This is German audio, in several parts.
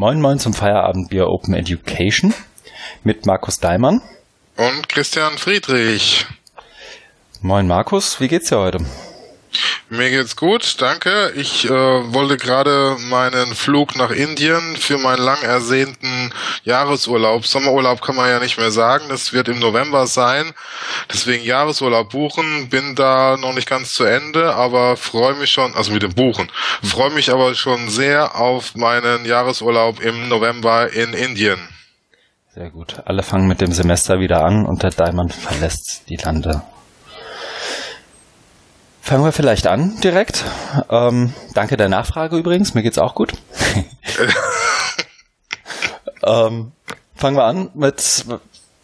Moin Moin zum Feierabendbier Open Education mit Markus Daimann. Und Christian Friedrich. Moin Markus, wie geht's dir heute? Mir geht's gut, danke. Ich äh, wollte gerade meinen Flug nach Indien für meinen lang ersehnten Jahresurlaub. Sommerurlaub kann man ja nicht mehr sagen, das wird im November sein. Deswegen Jahresurlaub buchen. Bin da noch nicht ganz zu Ende, aber freue mich schon, also mit dem Buchen, freue mich aber schon sehr auf meinen Jahresurlaub im November in Indien. Sehr gut. Alle fangen mit dem Semester wieder an und der Diamond verlässt die Lande. Fangen wir vielleicht an direkt. Ähm, danke der Nachfrage übrigens, mir geht's auch gut. ähm, fangen wir an mit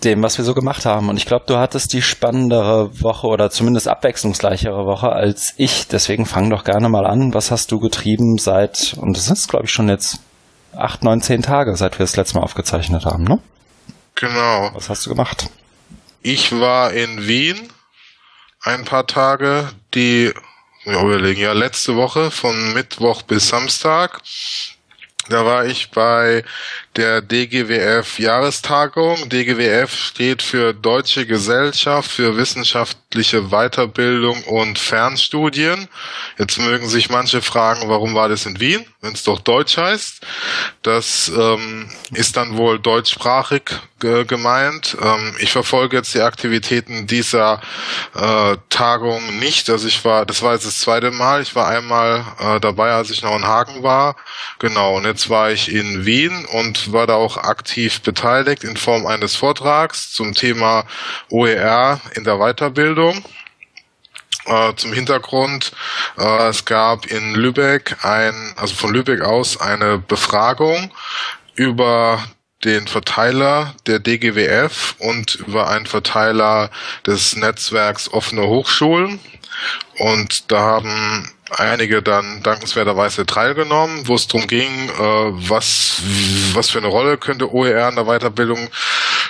dem, was wir so gemacht haben. Und ich glaube, du hattest die spannendere Woche oder zumindest abwechslungsreichere Woche als ich. Deswegen fang doch gerne mal an. Was hast du getrieben seit, und das ist, glaube ich, schon jetzt acht, neun, zehn Tage, seit wir das letzte Mal aufgezeichnet haben, ne? Genau. Was hast du gemacht? Ich war in Wien ein paar Tage, die, ja, überlegen, ja, letzte Woche von Mittwoch bis Samstag. Da war ich bei der DGWF Jahrestagung. DGWF steht für Deutsche Gesellschaft für wissenschaftliche Weiterbildung und Fernstudien. Jetzt mögen sich manche fragen, warum war das in Wien, wenn es doch Deutsch heißt. Das ähm, ist dann wohl deutschsprachig gemeint. Ähm, ich verfolge jetzt die Aktivitäten dieser äh, Tagung nicht. Also ich war, das war jetzt das zweite Mal. Ich war einmal äh, dabei, als ich noch in Hagen war. Genau. Und jetzt war ich in Wien und war da auch aktiv beteiligt in Form eines Vortrags zum Thema OER in der Weiterbildung. Äh, zum Hintergrund, äh, es gab in Lübeck ein, also von Lübeck aus eine Befragung über den Verteiler der DGWF und über einen Verteiler des Netzwerks offene Hochschulen. Und da haben einige dann dankenswerterweise teilgenommen, wo es darum ging, äh, was, was für eine Rolle könnte OER in der Weiterbildung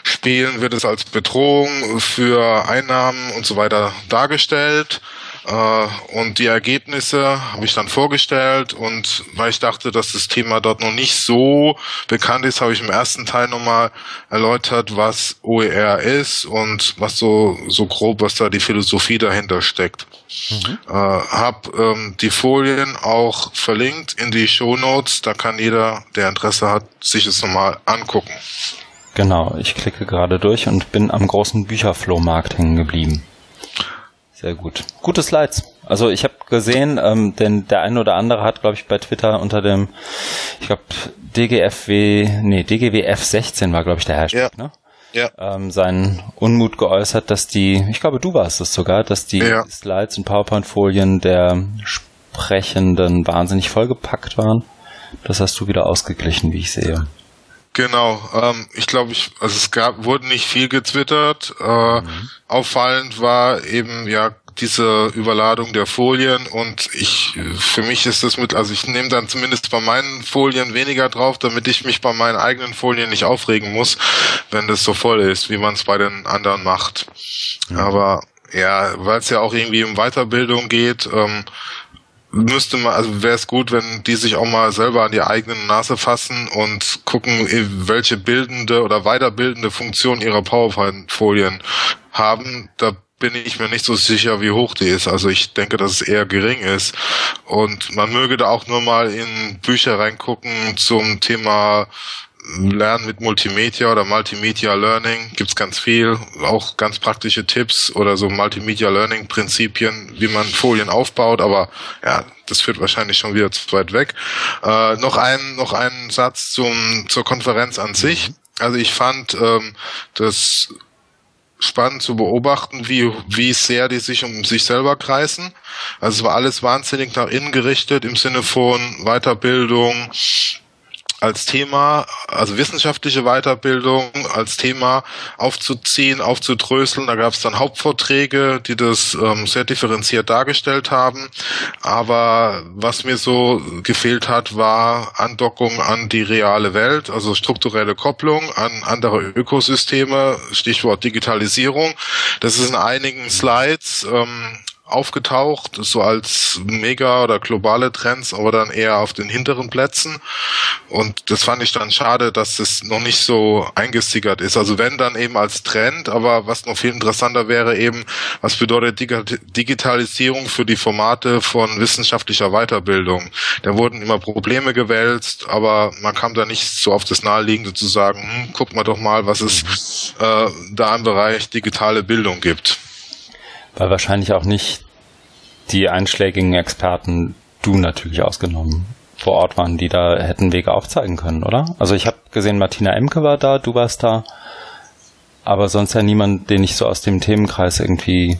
spielen, wird es als Bedrohung für Einnahmen und so weiter dargestellt. Äh, und die Ergebnisse habe ich dann vorgestellt und weil ich dachte, dass das Thema dort noch nicht so bekannt ist, habe ich im ersten Teil nochmal erläutert, was OER ist und was so, so grob, was da die Philosophie dahinter steckt. Mhm. Äh, hab ähm, die Folien auch verlinkt in die Show Notes. Da kann jeder, der Interesse hat, sich es nochmal angucken. Genau, ich klicke gerade durch und bin am großen Bücherflohmarkt hängen geblieben. Sehr gut. Gute Slides. Also ich habe gesehen, ähm, denn der eine oder andere hat, glaube ich, bei Twitter unter dem, ich glaube, DGFW, nee, DGWF 16 war, glaube ich, der Hashtag, ja. ne? Ja. Ähm, seinen Unmut geäußert, dass die, ich glaube, du warst es sogar, dass die ja. Slides und PowerPoint-Folien der Sprechenden wahnsinnig vollgepackt waren. Das hast du wieder ausgeglichen, wie ich sehe. Genau, ähm, ich glaube, ich, also es gab, wurde nicht viel getwittert. Äh, mhm. Auffallend war eben ja diese Überladung der Folien und ich, für mich ist das mit, also ich nehme dann zumindest bei meinen Folien weniger drauf, damit ich mich bei meinen eigenen Folien nicht aufregen muss, wenn das so voll ist, wie man es bei den anderen macht. Mhm. Aber ja, weil es ja auch irgendwie um Weiterbildung geht, ähm, müsste man, also wäre es gut, wenn die sich auch mal selber an die eigene Nase fassen und gucken, welche bildende oder weiterbildende Funktion ihrer PowerPoint-Folien haben. Da bin ich mir nicht so sicher, wie hoch die ist. Also ich denke, dass es eher gering ist. Und man möge da auch nur mal in Bücher reingucken zum Thema Lernen mit Multimedia oder Multimedia Learning gibt's ganz viel, auch ganz praktische Tipps oder so Multimedia Learning Prinzipien, wie man Folien aufbaut, aber ja, das führt wahrscheinlich schon wieder zu weit weg. Äh, noch ein noch ein Satz zum zur Konferenz an sich. Also ich fand ähm, das spannend zu beobachten, wie, wie sehr die sich um sich selber kreisen. Also es war alles wahnsinnig nach innen gerichtet im Sinne von Weiterbildung, als Thema, also wissenschaftliche Weiterbildung als Thema aufzuziehen, aufzudröseln. Da gab es dann Hauptvorträge, die das ähm, sehr differenziert dargestellt haben. Aber was mir so gefehlt hat, war Andockung an die reale Welt, also strukturelle Kopplung an andere Ökosysteme, Stichwort Digitalisierung. Das ist in einigen Slides ähm, aufgetaucht, so als mega oder globale Trends, aber dann eher auf den hinteren Plätzen. Und das fand ich dann schade, dass es noch nicht so eingesickert ist. Also wenn dann eben als Trend, aber was noch viel interessanter wäre eben, was bedeutet Digitalisierung für die Formate von wissenschaftlicher Weiterbildung? Da wurden immer Probleme gewälzt, aber man kam da nicht so auf das Naheliegende zu sagen, hm, guck mal doch mal, was es äh, da im Bereich digitale Bildung gibt. Weil wahrscheinlich auch nicht die einschlägigen Experten, du natürlich ausgenommen, vor Ort waren, die da hätten Wege aufzeigen können, oder? Also ich habe gesehen, Martina Emke war da, du warst da, aber sonst ja niemand, den ich so aus dem Themenkreis irgendwie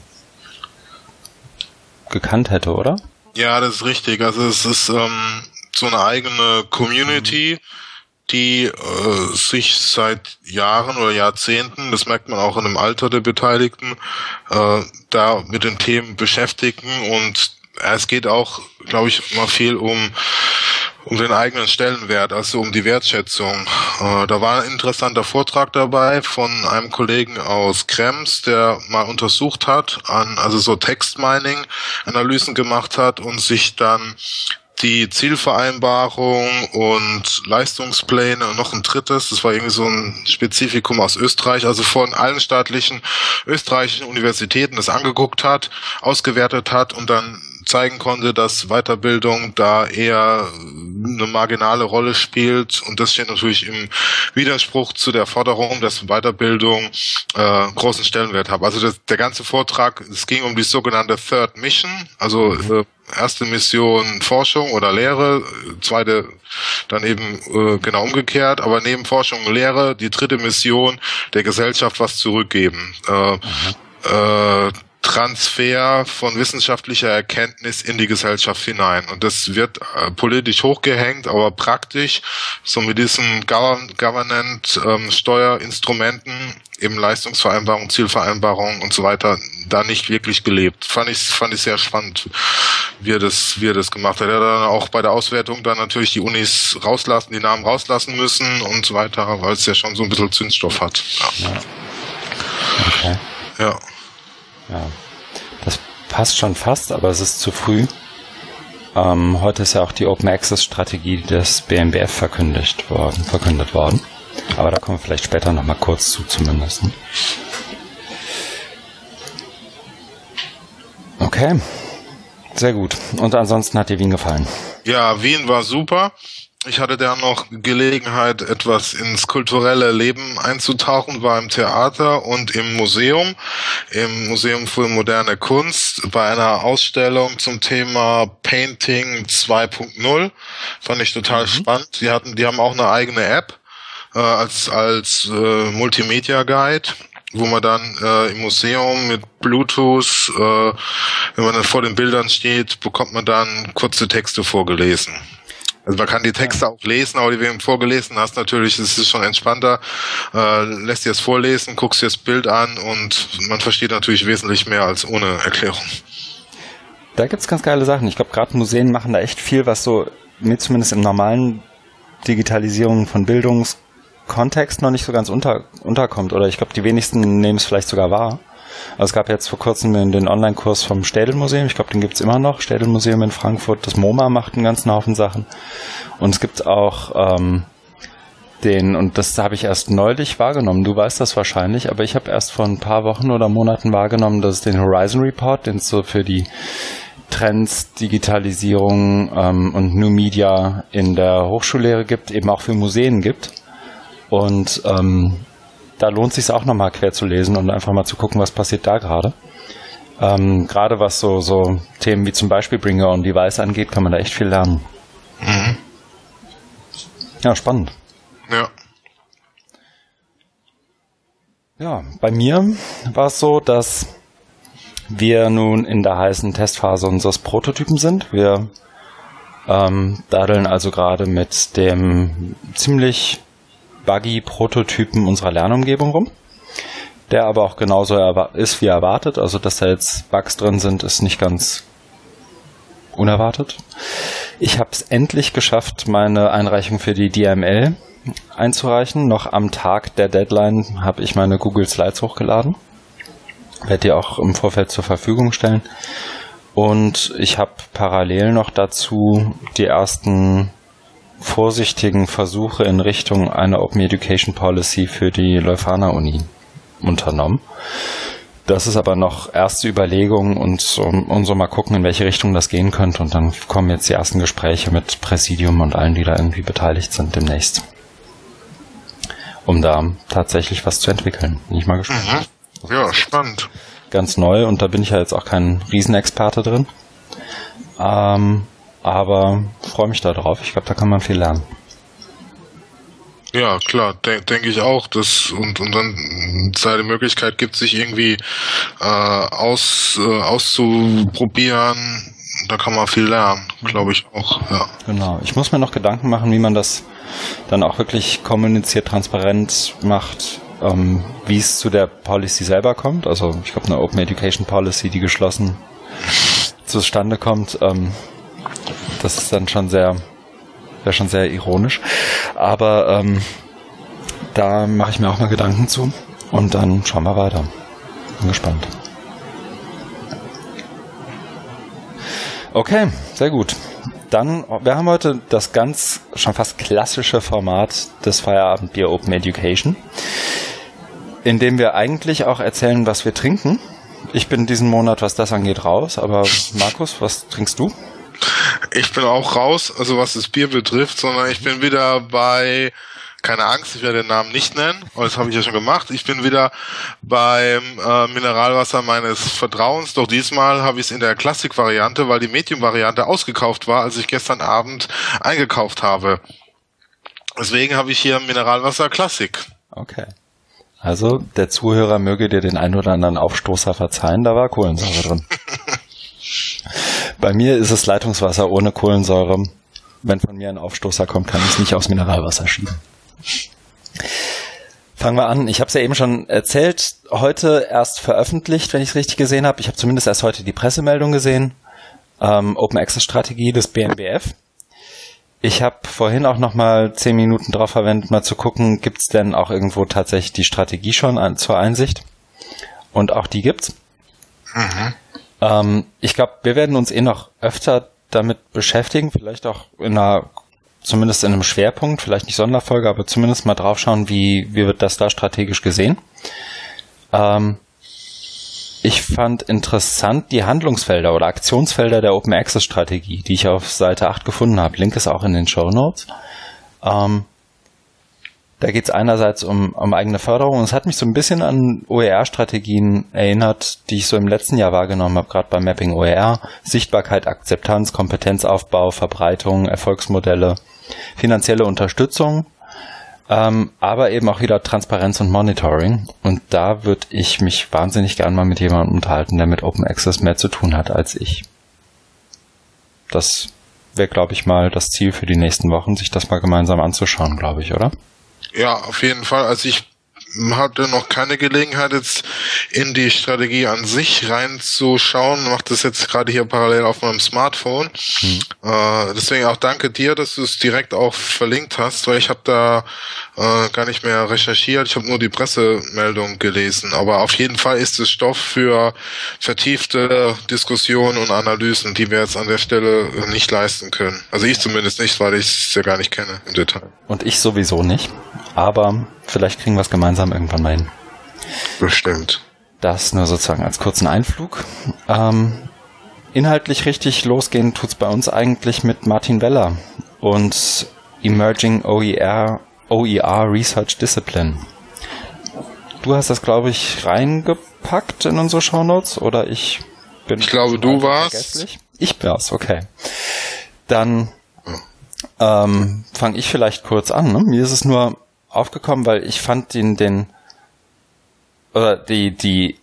gekannt hätte, oder? Ja, das ist richtig. Also es ist ähm, so eine eigene Community. Mhm die äh, sich seit Jahren oder Jahrzehnten, das merkt man auch in dem Alter der Beteiligten, äh, da mit den Themen beschäftigen und es geht auch, glaube ich, mal viel um um den eigenen Stellenwert, also um die Wertschätzung. Äh, da war ein interessanter Vortrag dabei von einem Kollegen aus Krems, der mal untersucht hat, an, also so Textmining-Analysen gemacht hat und sich dann die Zielvereinbarung und Leistungspläne und noch ein drittes, das war irgendwie so ein Spezifikum aus Österreich, also von allen staatlichen österreichischen Universitäten das angeguckt hat, ausgewertet hat und dann zeigen konnte, dass Weiterbildung da eher eine marginale Rolle spielt und das steht natürlich im Widerspruch zu der Forderung, dass Weiterbildung äh, großen Stellenwert hat. Also das, der ganze Vortrag, es ging um die sogenannte Third Mission, also äh, erste Mission Forschung oder Lehre, zweite dann eben äh, genau umgekehrt, aber neben Forschung und Lehre die dritte Mission der Gesellschaft was zurückgeben. Äh, äh, Transfer von wissenschaftlicher Erkenntnis in die Gesellschaft hinein. Und das wird äh, politisch hochgehängt, aber praktisch so mit diesen Government ähm, eben Leistungsvereinbarung, Zielvereinbarung und so weiter da nicht wirklich gelebt. Fand ich fand ich sehr spannend, wie er das wie er das gemacht hat. Er hat dann auch bei der Auswertung dann natürlich die Unis rauslassen, die Namen rauslassen müssen und so weiter, weil es ja schon so ein bisschen Zündstoff hat. Ja. Okay. Ja. Ja, passt schon fast, aber es ist zu früh. Ähm, heute ist ja auch die Open Access Strategie des BMBF verkündigt worden, verkündet worden. Aber da kommen wir vielleicht später nochmal kurz zu zumindest. Okay, sehr gut. Und ansonsten hat dir Wien gefallen? Ja, Wien war super. Ich hatte da noch Gelegenheit, etwas ins kulturelle Leben einzutauchen, war im Theater und im Museum, im Museum für moderne Kunst, bei einer Ausstellung zum Thema Painting 2.0. Fand ich total mhm. spannend. Die hatten, die haben auch eine eigene App äh, als als äh, Multimedia Guide wo man dann äh, im Museum mit Bluetooth, äh, wenn man dann vor den Bildern steht, bekommt man dann kurze Texte vorgelesen. Also man kann die Texte auch lesen, aber die du vorgelesen hast, natürlich, das ist schon entspannter. Äh, lässt dir es vorlesen, guckst dir das Bild an und man versteht natürlich wesentlich mehr als ohne Erklärung. Da gibt's ganz geile Sachen. Ich glaube, gerade Museen machen da echt viel, was so mir zumindest im normalen Digitalisierung von Bildungskontext noch nicht so ganz unter, unterkommt. Oder ich glaube, die wenigsten nehmen es vielleicht sogar wahr. Also es gab jetzt vor kurzem den, Online-Kurs vom Städelmuseum, ich glaube, den gibt's immer noch. Städelmuseum in Frankfurt, das MoMA macht einen ganzen Haufen Sachen. Und es gibt auch ähm, den, und das habe ich erst neulich wahrgenommen, du weißt das wahrscheinlich, aber ich habe erst vor ein paar Wochen oder Monaten wahrgenommen, dass es den Horizon Report, den es so für die Trends, Digitalisierung ähm, und New Media in der Hochschullehre gibt, eben auch für Museen gibt. Und ähm, da lohnt sich auch nochmal quer zu lesen und einfach mal zu gucken, was passiert da gerade. Ähm, gerade was so, so Themen wie zum Beispiel Bring Your Own Device angeht, kann man da echt viel lernen. Mhm. Ja, spannend. Ja. Ja, bei mir war es so, dass wir nun in der heißen Testphase unseres Prototypen sind. Wir ähm, daddeln also gerade mit dem ziemlich Buggy-Prototypen unserer Lernumgebung rum, der aber auch genauso ist wie erwartet. Also, dass da jetzt Bugs drin sind, ist nicht ganz unerwartet. Ich habe es endlich geschafft, meine Einreichung für die DML einzureichen. Noch am Tag der Deadline habe ich meine Google Slides hochgeladen. Werde die auch im Vorfeld zur Verfügung stellen. Und ich habe parallel noch dazu die ersten vorsichtigen Versuche in Richtung einer Open Education Policy für die Leuphana Uni unternommen. Das ist aber noch erste Überlegung und, und so mal gucken, in welche Richtung das gehen könnte. Und dann kommen jetzt die ersten Gespräche mit Präsidium und allen, die da irgendwie beteiligt sind demnächst. Um da tatsächlich was zu entwickeln. Bin ich mal gespannt. Mhm. Ja, spannend. Ganz neu und da bin ich ja jetzt auch kein Riesenexperte drin. Ähm, aber freue mich da drauf. Ich glaube, da kann man viel lernen. Ja, klar, denke denk ich auch. Das, und, und dann sei die Möglichkeit gibt, sich irgendwie äh, aus, äh, auszuprobieren. Da kann man viel lernen, glaube ich auch. Ja. Genau. Ich muss mir noch Gedanken machen, wie man das dann auch wirklich kommuniziert, transparent macht, ähm, wie es zu der Policy selber kommt. Also ich glaube, eine Open Education Policy, die geschlossen zustande kommt, ähm, das ist dann schon sehr Wäre schon sehr ironisch. Aber ähm, da mache ich mir auch mal Gedanken zu. Und dann schauen wir weiter. Bin gespannt. Okay, sehr gut. Dann, wir haben heute das ganz schon fast klassische Format des Feierabendbier Open Education, in dem wir eigentlich auch erzählen, was wir trinken. Ich bin diesen Monat, was das angeht, raus. Aber Markus, was trinkst du? Ich bin auch raus, also was das Bier betrifft, sondern ich bin wieder bei keine Angst, ich werde den Namen nicht nennen, das habe ich ja schon gemacht. Ich bin wieder beim äh, Mineralwasser meines Vertrauens, doch diesmal habe ich es in der Klassik-Variante, weil die Medium-Variante ausgekauft war, als ich gestern Abend eingekauft habe. Deswegen habe ich hier Mineralwasser Klassik. Okay. Also der Zuhörer möge dir den ein oder anderen Aufstoßer verzeihen, da war Kohlensäure drin. Bei mir ist es Leitungswasser ohne Kohlensäure. Wenn von mir ein Aufstoßer kommt, kann ich es nicht aus Mineralwasser schieben. Fangen wir an. Ich habe es ja eben schon erzählt. Heute erst veröffentlicht, wenn ich es richtig gesehen habe. Ich habe zumindest erst heute die Pressemeldung gesehen. Ähm, Open Access Strategie des BMBF. Ich habe vorhin auch noch mal zehn Minuten drauf verwendet, mal zu gucken, gibt es denn auch irgendwo tatsächlich die Strategie schon an, zur Einsicht? Und auch die gibt's. Mhm. Ähm, ich glaube, wir werden uns eh noch öfter damit beschäftigen, vielleicht auch in einer, zumindest in einem Schwerpunkt, vielleicht nicht Sonderfolge, aber zumindest mal draufschauen, wie, wie wird das da strategisch gesehen. Ähm, ich fand interessant die Handlungsfelder oder Aktionsfelder der Open Access Strategie, die ich auf Seite 8 gefunden habe. Link ist auch in den Show Notes. Ähm, da geht es einerseits um, um eigene Förderung. Es hat mich so ein bisschen an OER-Strategien erinnert, die ich so im letzten Jahr wahrgenommen habe, gerade beim Mapping OER. Sichtbarkeit, Akzeptanz, Kompetenzaufbau, Verbreitung, Erfolgsmodelle, finanzielle Unterstützung, ähm, aber eben auch wieder Transparenz und Monitoring. Und da würde ich mich wahnsinnig gern mal mit jemandem unterhalten, der mit Open Access mehr zu tun hat als ich. Das wäre, glaube ich, mal das Ziel für die nächsten Wochen, sich das mal gemeinsam anzuschauen, glaube ich, oder? Ja, auf jeden Fall. Also ich hatte noch keine Gelegenheit, jetzt in die Strategie an sich reinzuschauen. Mache das jetzt gerade hier parallel auf meinem Smartphone. Mhm. Äh, deswegen auch danke dir, dass du es direkt auch verlinkt hast, weil ich habe da äh, gar nicht mehr recherchiert. Ich habe nur die Pressemeldung gelesen. Aber auf jeden Fall ist es Stoff für vertiefte Diskussionen und Analysen, die wir jetzt an der Stelle nicht leisten können. Also ich zumindest nicht, weil ich es ja gar nicht kenne im Detail. Und ich sowieso nicht. Aber vielleicht kriegen wir es gemeinsam irgendwann mal hin. Bestimmt. Das nur sozusagen als kurzen Einflug. Ähm, inhaltlich richtig losgehen tut's bei uns eigentlich mit Martin Weller und Emerging OER, OER Research Discipline. Du hast das, glaube ich, reingepackt in unsere Shownotes oder ich bin. Ich glaube, du warst. Ich war's, okay. Dann ähm, fange ich vielleicht kurz an. Ne? Mir ist es nur aufgekommen, weil ich fand den, den, oder die, die,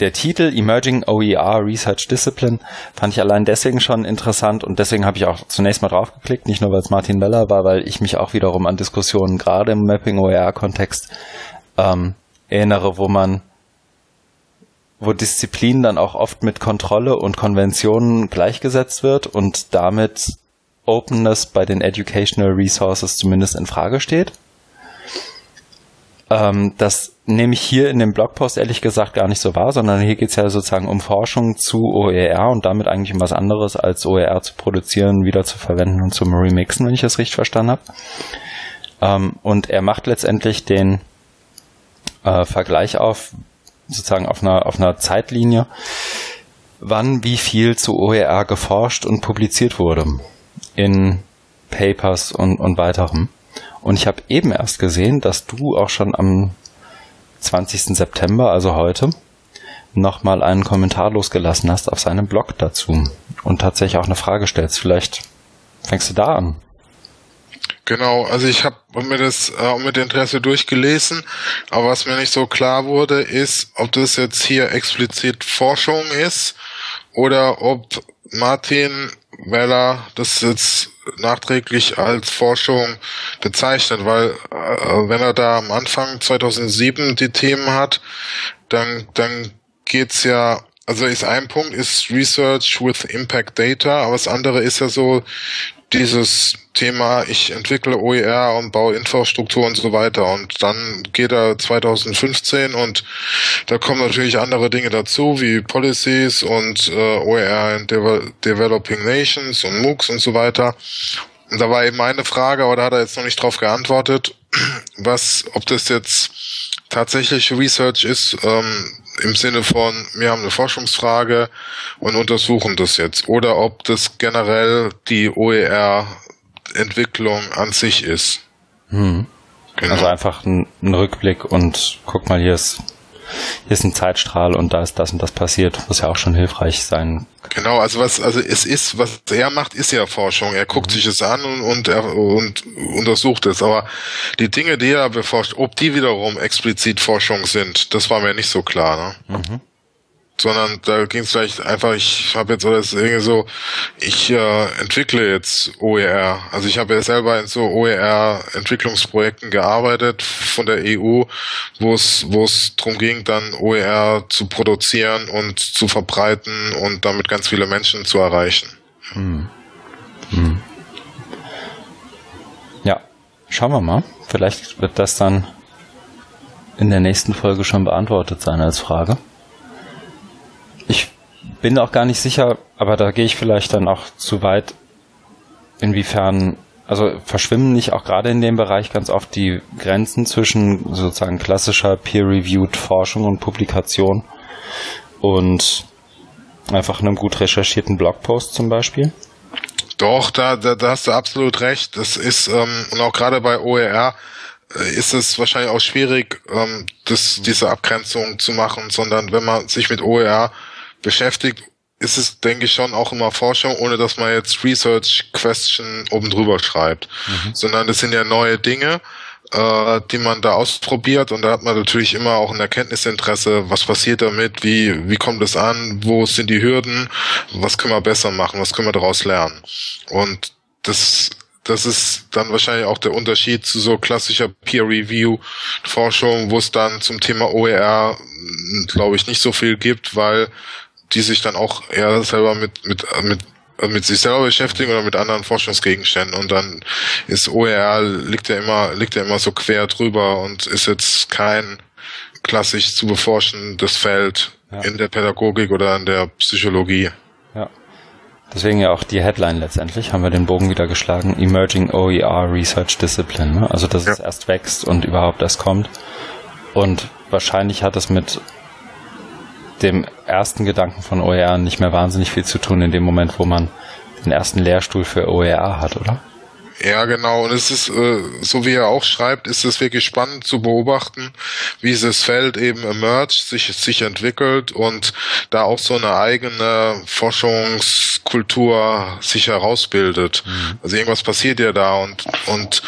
der Titel Emerging OER Research Discipline fand ich allein deswegen schon interessant und deswegen habe ich auch zunächst mal draufgeklickt, nicht nur weil es Martin Weller war, weil ich mich auch wiederum an Diskussionen gerade im Mapping OER Kontext ähm, erinnere, wo man wo Disziplin dann auch oft mit Kontrolle und Konventionen gleichgesetzt wird und damit Openness bei den Educational Resources zumindest in Frage steht. Ähm, das nehme ich hier in dem Blogpost ehrlich gesagt gar nicht so wahr, sondern hier geht es ja sozusagen um Forschung zu OER und damit eigentlich um was anderes als OER zu produzieren, wieder zu verwenden und zu remixen, wenn ich das richtig verstanden habe. Ähm, und er macht letztendlich den äh, Vergleich auf, sozusagen auf einer, auf einer Zeitlinie, wann wie viel zu OER geforscht und publiziert wurde in Papers und, und weiterem. Und ich habe eben erst gesehen, dass du auch schon am 20. September, also heute, nochmal einen Kommentar losgelassen hast auf seinem Blog dazu und tatsächlich auch eine Frage stellst. Vielleicht fängst du da an. Genau, also ich habe mir das äh, mit Interesse durchgelesen, aber was mir nicht so klar wurde, ist, ob das jetzt hier explizit Forschung ist oder ob Martin Weller das jetzt nachträglich als Forschung bezeichnet, weil äh, wenn er da am Anfang 2007 die Themen hat, dann dann geht's ja also ist ein Punkt ist Research with Impact Data, aber das andere ist ja so dieses Thema, ich entwickle OER und baue Infrastruktur und so weiter. Und dann geht er 2015 und da kommen natürlich andere Dinge dazu, wie Policies und äh, OER in Deve Developing Nations und MOOCs und so weiter. Und da war eben meine Frage, aber da hat er jetzt noch nicht drauf geantwortet, was, ob das jetzt tatsächlich Research ist, ähm, im Sinne von, wir haben eine Forschungsfrage und untersuchen das jetzt. Oder ob das generell die OER-Entwicklung an sich ist. Hm. Genau. Also einfach ein, ein, Rückblick und guck mal, hier ist hier ist ein Zeitstrahl und da ist das und das passiert, was ja auch schon hilfreich sein Genau, also was, also es ist, was er macht, ist ja Forschung. Er guckt mhm. sich es an und, und, er, und untersucht es. Aber die Dinge, die er beforscht, ob die wiederum explizit Forschung sind, das war mir nicht so klar. Ne? Mhm sondern da ging es vielleicht einfach, ich habe jetzt das irgendwie so, ich äh, entwickle jetzt OER. Also ich habe ja selber in so OER-Entwicklungsprojekten gearbeitet von der EU, wo es wo es darum ging, dann OER zu produzieren und zu verbreiten und damit ganz viele Menschen zu erreichen. Hm. Hm. Ja, schauen wir mal. Vielleicht wird das dann in der nächsten Folge schon beantwortet sein als Frage. Ich bin auch gar nicht sicher, aber da gehe ich vielleicht dann auch zu weit, inwiefern, also verschwimmen nicht auch gerade in dem Bereich ganz oft die Grenzen zwischen sozusagen klassischer peer-reviewed Forschung und Publikation und einfach einem gut recherchierten Blogpost zum Beispiel? Doch, da, da, da hast du absolut recht. Das ist, ähm, und auch gerade bei OER, äh, ist es wahrscheinlich auch schwierig, ähm, das, diese Abgrenzung zu machen, sondern wenn man sich mit OER beschäftigt, ist es, denke ich, schon auch immer Forschung, ohne dass man jetzt Research Question oben drüber schreibt. Mhm. Sondern das sind ja neue Dinge, äh, die man da ausprobiert und da hat man natürlich immer auch ein Erkenntnisinteresse, was passiert damit, wie, wie kommt es an, wo sind die Hürden, was können wir besser machen, was können wir daraus lernen. Und das das ist dann wahrscheinlich auch der Unterschied zu so klassischer Peer-Review-Forschung, wo es dann zum Thema OER, glaube ich, nicht so viel gibt, weil die sich dann auch eher selber mit, mit, mit mit sich selber beschäftigen oder mit anderen Forschungsgegenständen und dann ist OER liegt ja immer liegt ja immer so quer drüber und ist jetzt kein klassisch zu beforschendes Feld ja. in der Pädagogik oder in der Psychologie. Ja. Deswegen ja auch die Headline letztendlich, haben wir den Bogen wieder geschlagen, Emerging OER Research Discipline. Ne? Also dass ja. es erst wächst und überhaupt erst kommt. Und wahrscheinlich hat es mit dem ersten Gedanken von OER nicht mehr wahnsinnig viel zu tun in dem Moment, wo man den ersten Lehrstuhl für OER hat, oder? Ja, genau. Und es ist, äh, so wie er auch schreibt, ist es wirklich spannend zu beobachten, wie dieses Feld eben emerged, sich, sich entwickelt und da auch so eine eigene Forschungskultur sich herausbildet. Mhm. Also irgendwas passiert ja da und, und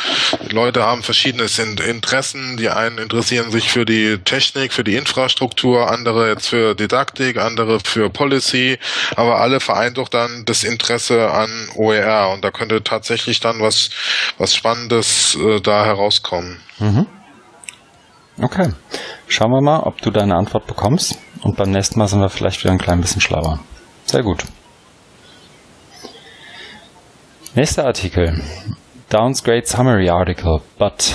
Leute haben verschiedene Interessen. Die einen interessieren sich für die Technik, für die Infrastruktur, andere jetzt für Didaktik, andere für Policy, aber alle vereint doch dann das Interesse an OER und da könnte tatsächlich dann was was, Spannendes äh, da herauskommen. Mhm. Okay. Schauen wir mal, ob du deine Antwort bekommst. Und beim nächsten Mal sind wir vielleicht wieder ein klein bisschen schlauer. Sehr gut. Nächster Artikel. Downs Great Summary Article, but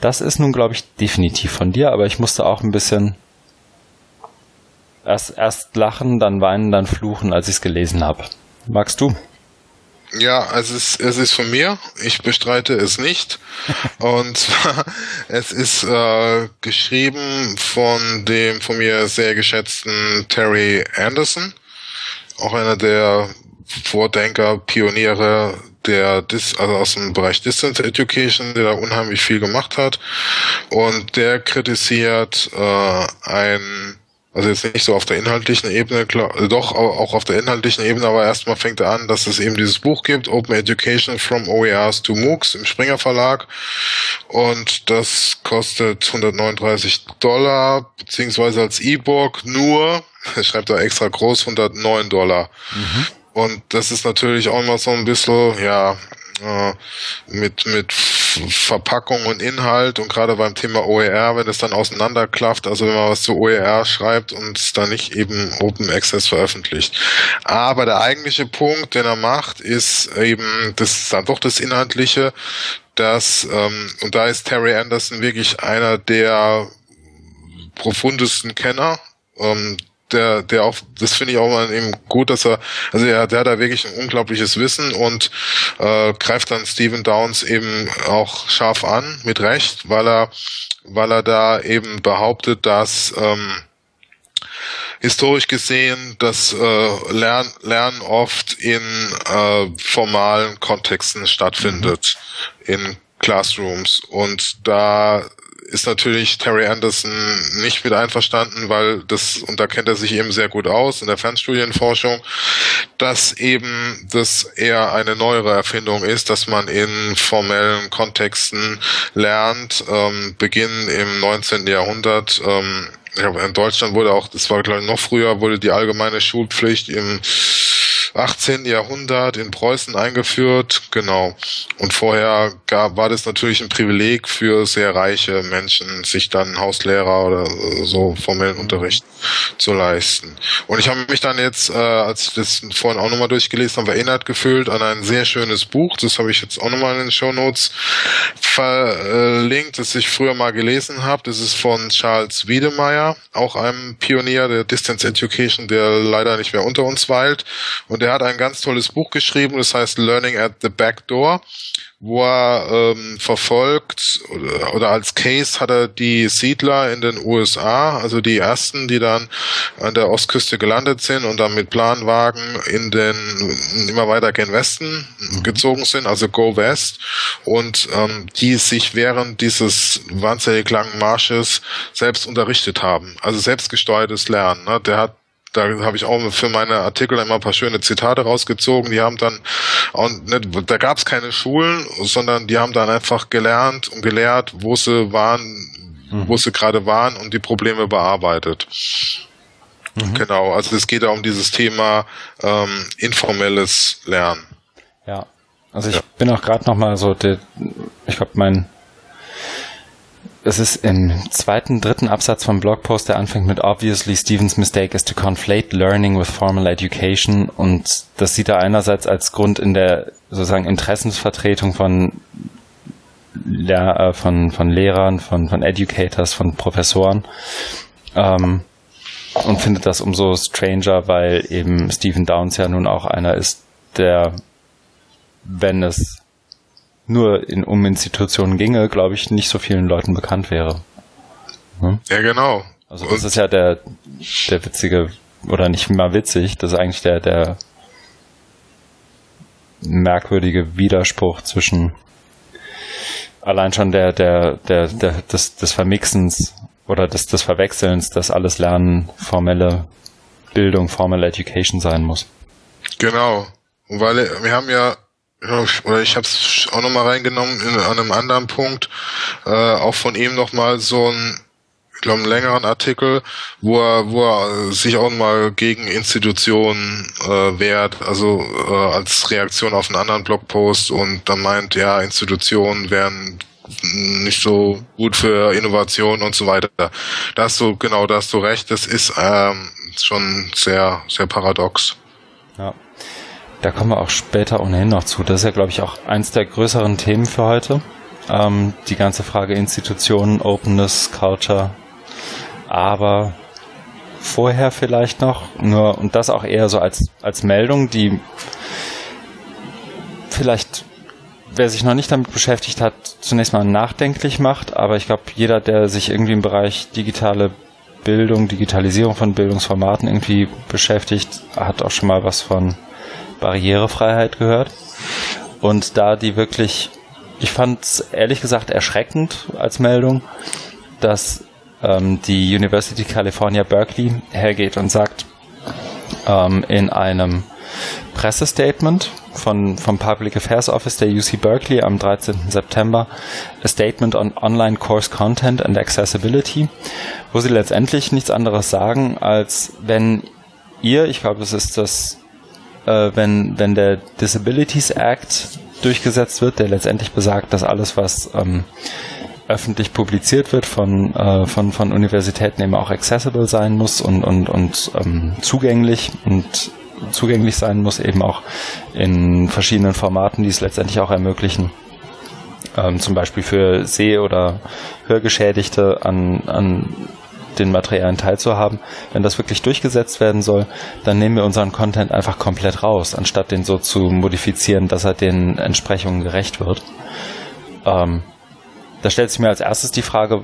Das ist nun, glaube ich, definitiv von dir, aber ich musste auch ein bisschen erst, erst lachen, dann weinen, dann fluchen, als ich es gelesen habe. Magst du? Ja, es ist, es ist von mir. Ich bestreite es nicht. Und zwar, es ist äh, geschrieben von dem von mir sehr geschätzten Terry Anderson, auch einer der Vordenker, Pioniere der Dis, also aus dem Bereich Distance Education, der da unheimlich viel gemacht hat. Und der kritisiert äh, ein also jetzt nicht so auf der inhaltlichen Ebene, klar, doch auch auf der inhaltlichen Ebene, aber erstmal fängt er an, dass es eben dieses Buch gibt, Open Education from OERs to MOOCs im Springer Verlag. Und das kostet 139 Dollar, beziehungsweise als E-Book nur, er schreibt da extra groß, 109 Dollar. Mhm. Und das ist natürlich auch immer so ein bisschen, ja, mit, mit Verpackung und Inhalt und gerade beim Thema OER, wenn es dann auseinanderklafft, also wenn man was zu OER schreibt und es dann nicht eben Open Access veröffentlicht. Aber der eigentliche Punkt, den er macht, ist eben, das ist dann doch das Inhaltliche, dass, ähm, und da ist Terry Anderson wirklich einer der profundesten Kenner, ähm, der, der auch, das finde ich auch mal eben gut, dass er, also er, der hat da wirklich ein unglaubliches Wissen und äh, greift dann Stephen Downs eben auch scharf an, mit Recht, weil er, weil er da eben behauptet, dass ähm, historisch gesehen das äh, Lern, Lernen oft in äh, formalen Kontexten stattfindet, mhm. in Classrooms und da ist natürlich Terry Anderson nicht mit einverstanden, weil das, und da kennt er sich eben sehr gut aus in der Fernstudienforschung, dass eben das eher eine neuere Erfindung ist, dass man in formellen Kontexten lernt, ähm, Beginn im 19. Jahrhundert, ähm, in Deutschland wurde auch, das war glaube ich noch früher, wurde die allgemeine Schulpflicht im 18. Jahrhundert in Preußen eingeführt, genau. Und vorher gab, war das natürlich ein Privileg für sehr reiche Menschen, sich dann Hauslehrer oder so formellen Unterricht zu leisten. Und ich habe mich dann jetzt, äh, als ich das vorhin auch nochmal durchgelesen habe, erinnert gefühlt an ein sehr schönes Buch, das habe ich jetzt auch nochmal in den Show Notes verlinkt, das ich früher mal gelesen habe. Das ist von Charles Wiedemeyer, auch einem Pionier der Distance Education, der leider nicht mehr unter uns weilt. Und der hat ein ganz tolles Buch geschrieben, das heißt Learning at the Back Door, wo er ähm, verfolgt oder, oder als Case hat er die Siedler in den USA, also die ersten, die dann an der Ostküste gelandet sind und dann mit Planwagen in den immer weiter gen Westen mhm. gezogen sind, also Go West und ähm, die sich während dieses wahnsinnig langen Marsches selbst unterrichtet haben, also selbstgesteuertes Lernen. Ne? Der hat da habe ich auch für meine Artikel immer ein paar schöne Zitate rausgezogen. Die haben dann, und ne, da gab es keine Schulen, sondern die haben dann einfach gelernt und gelehrt, wo sie waren, mhm. wo sie gerade waren und die Probleme bearbeitet. Mhm. Genau, also es geht ja um dieses Thema ähm, informelles Lernen. Ja, also ich ja. bin auch gerade noch mal so, der, ich glaube, mein es ist im zweiten, dritten Absatz vom Blogpost, der anfängt mit Obviously Stevens mistake is to conflate learning with formal education. Und das sieht er einerseits als Grund in der sozusagen Interessensvertretung von Lehr äh, von, von Lehrern, von, von Educators, von Professoren ähm, und findet das umso stranger, weil eben Stephen Downs ja nun auch einer ist, der, wenn es nur in, um Institutionen ginge, glaube ich, nicht so vielen Leuten bekannt wäre. Hm? Ja, genau. Also das Und ist ja der, der witzige, oder nicht mal witzig, das ist eigentlich der, der merkwürdige Widerspruch zwischen allein schon der, der, der, der des, des Vermixens oder des, des Verwechselns, dass alles Lernen formelle Bildung, formelle Education sein muss. Genau. Weil wir haben ja oder ich habe es auch nochmal reingenommen in, an einem anderen Punkt, äh, auch von ihm nochmal so ein, ich glaube, einen längeren Artikel, wo er, wo er sich auch mal gegen Institutionen äh, wehrt, also äh, als Reaktion auf einen anderen Blogpost und dann meint, ja, Institutionen wären nicht so gut für Innovation und so weiter. Da hast du, genau, da hast du recht, das ist ähm, schon sehr, sehr paradox. Ja. Da kommen wir auch später ohnehin noch zu. Das ist ja, glaube ich, auch eins der größeren Themen für heute. Ähm, die ganze Frage Institutionen, Openness, Culture. Aber vorher vielleicht noch, nur, und das auch eher so als, als Meldung, die vielleicht, wer sich noch nicht damit beschäftigt hat, zunächst mal nachdenklich macht, aber ich glaube, jeder, der sich irgendwie im Bereich digitale Bildung, Digitalisierung von Bildungsformaten irgendwie beschäftigt, hat auch schon mal was von Barrierefreiheit gehört. Und da die wirklich, ich fand es ehrlich gesagt erschreckend als Meldung, dass ähm, die University California Berkeley hergeht und sagt ähm, in einem Pressestatement von, vom Public Affairs Office der UC Berkeley am 13. September A Statement on Online Course Content and Accessibility, wo sie letztendlich nichts anderes sagen, als wenn ihr, ich glaube, es ist das, äh, wenn, wenn der Disabilities Act durchgesetzt wird, der letztendlich besagt, dass alles, was ähm, öffentlich publiziert wird von, äh, von, von Universitäten eben auch accessible sein muss und, und, und ähm, zugänglich und zugänglich sein muss, eben auch in verschiedenen Formaten, die es letztendlich auch ermöglichen, ähm, zum Beispiel für Seh- oder Hörgeschädigte an, an den Materialien teilzuhaben. Wenn das wirklich durchgesetzt werden soll, dann nehmen wir unseren Content einfach komplett raus, anstatt den so zu modifizieren, dass er den Entsprechungen gerecht wird. Ähm, da stellt sich mir als erstes die Frage,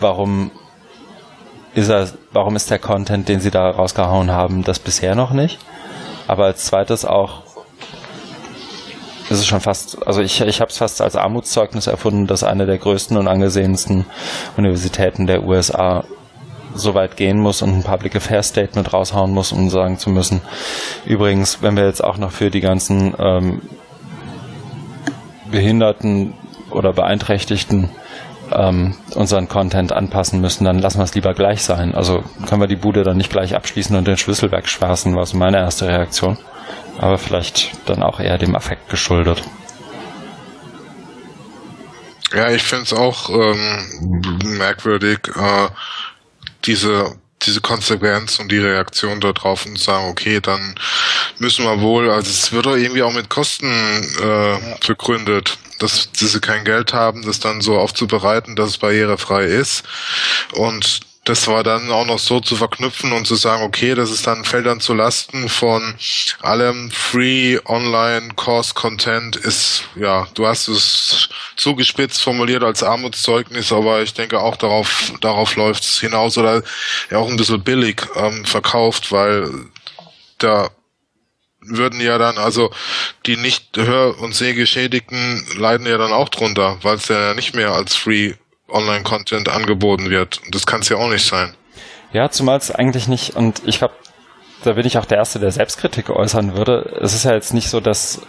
warum ist er, warum ist der Content, den sie da rausgehauen haben, das bisher noch nicht? Aber als zweites auch ist es schon fast, also ich, ich habe es fast als Armutszeugnis erfunden, dass eine der größten und angesehensten Universitäten der USA so weit gehen muss und ein Public Affairs Statement raushauen muss, um sagen zu müssen, übrigens, wenn wir jetzt auch noch für die ganzen ähm, Behinderten oder Beeinträchtigten ähm, unseren Content anpassen müssen, dann lassen wir es lieber gleich sein. Also können wir die Bude dann nicht gleich abschließen und den Schlüssel wegschwärzen, war so meine erste Reaktion. Aber vielleicht dann auch eher dem Affekt geschuldet. Ja, ich finde es auch ähm, merkwürdig, äh, diese diese Konsequenz und die Reaktion darauf und sagen, okay, dann müssen wir wohl, also es wird doch irgendwie auch mit Kosten äh, begründet dass, dass sie kein Geld haben, das dann so aufzubereiten, dass es barrierefrei ist. Und das war dann auch noch so zu verknüpfen und zu sagen, okay, das ist dann dann zu Lasten von allem. Free Online Course Content ist ja, du hast es zugespitzt formuliert als Armutszeugnis, aber ich denke auch darauf darauf läuft es hinaus oder ja auch ein bisschen billig ähm, verkauft, weil da würden ja dann, also die nicht Hör- und Sehgeschädigten leiden ja dann auch drunter, weil es ja nicht mehr als Free Online-Content angeboten wird. Das kann es ja auch nicht sein. Ja, zumal es eigentlich nicht, und ich glaube, da bin ich auch der Erste, der Selbstkritik äußern würde. Es ist ja jetzt nicht so, dass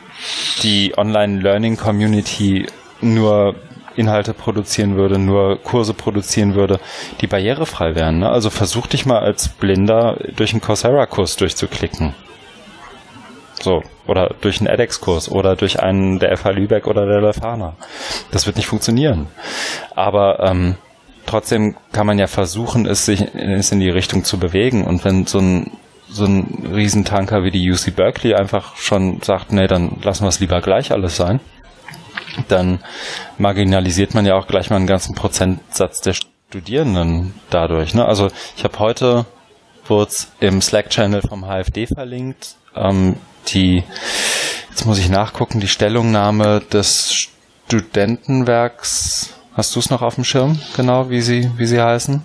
die Online-Learning-Community nur Inhalte produzieren würde, nur Kurse produzieren würde, die barrierefrei wären. Ne? Also versuch dich mal als Blinder durch einen Coursera-Kurs durchzuklicken. So. Oder durch einen edX-Kurs oder durch einen der FH Lübeck oder der Lefana. Das wird nicht funktionieren. Aber ähm, trotzdem kann man ja versuchen, es sich es in die Richtung zu bewegen. Und wenn so ein so ein Riesentanker wie die UC Berkeley einfach schon sagt, nee, dann lassen wir es lieber gleich alles sein, dann marginalisiert man ja auch gleich mal einen ganzen Prozentsatz der Studierenden dadurch. Ne? Also ich habe heute wurde im Slack-Channel vom HFD verlinkt, ähm, die, jetzt muss ich nachgucken, die Stellungnahme des Studentenwerks. Hast du es noch auf dem Schirm, genau, wie sie, wie sie heißen?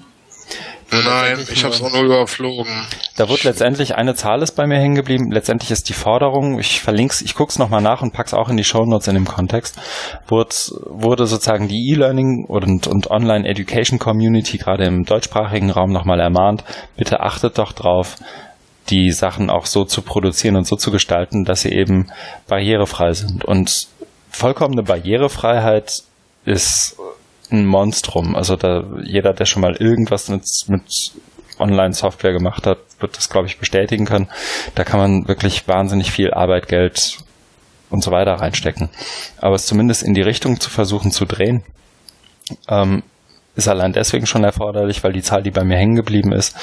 Nein, ich habe es auch nur überflogen. Da wird letztendlich eine Zahl ist bei mir hängen geblieben. Letztendlich ist die Forderung, ich verlinke ich guck's nochmal nach und pack's auch in die Show Notes in dem Kontext, wurde, wurde sozusagen die E-Learning und, und Online Education Community gerade im deutschsprachigen Raum nochmal ermahnt, bitte achtet doch drauf, die Sachen auch so zu produzieren und so zu gestalten, dass sie eben barrierefrei sind. Und vollkommene Barrierefreiheit ist ein Monstrum. Also da jeder, der schon mal irgendwas mit, mit Online-Software gemacht hat, wird das, glaube ich, bestätigen können. Da kann man wirklich wahnsinnig viel Arbeit, Geld und so weiter reinstecken. Aber es zumindest in die Richtung zu versuchen zu drehen, ähm, ist allein deswegen schon erforderlich, weil die Zahl, die bei mir hängen geblieben ist,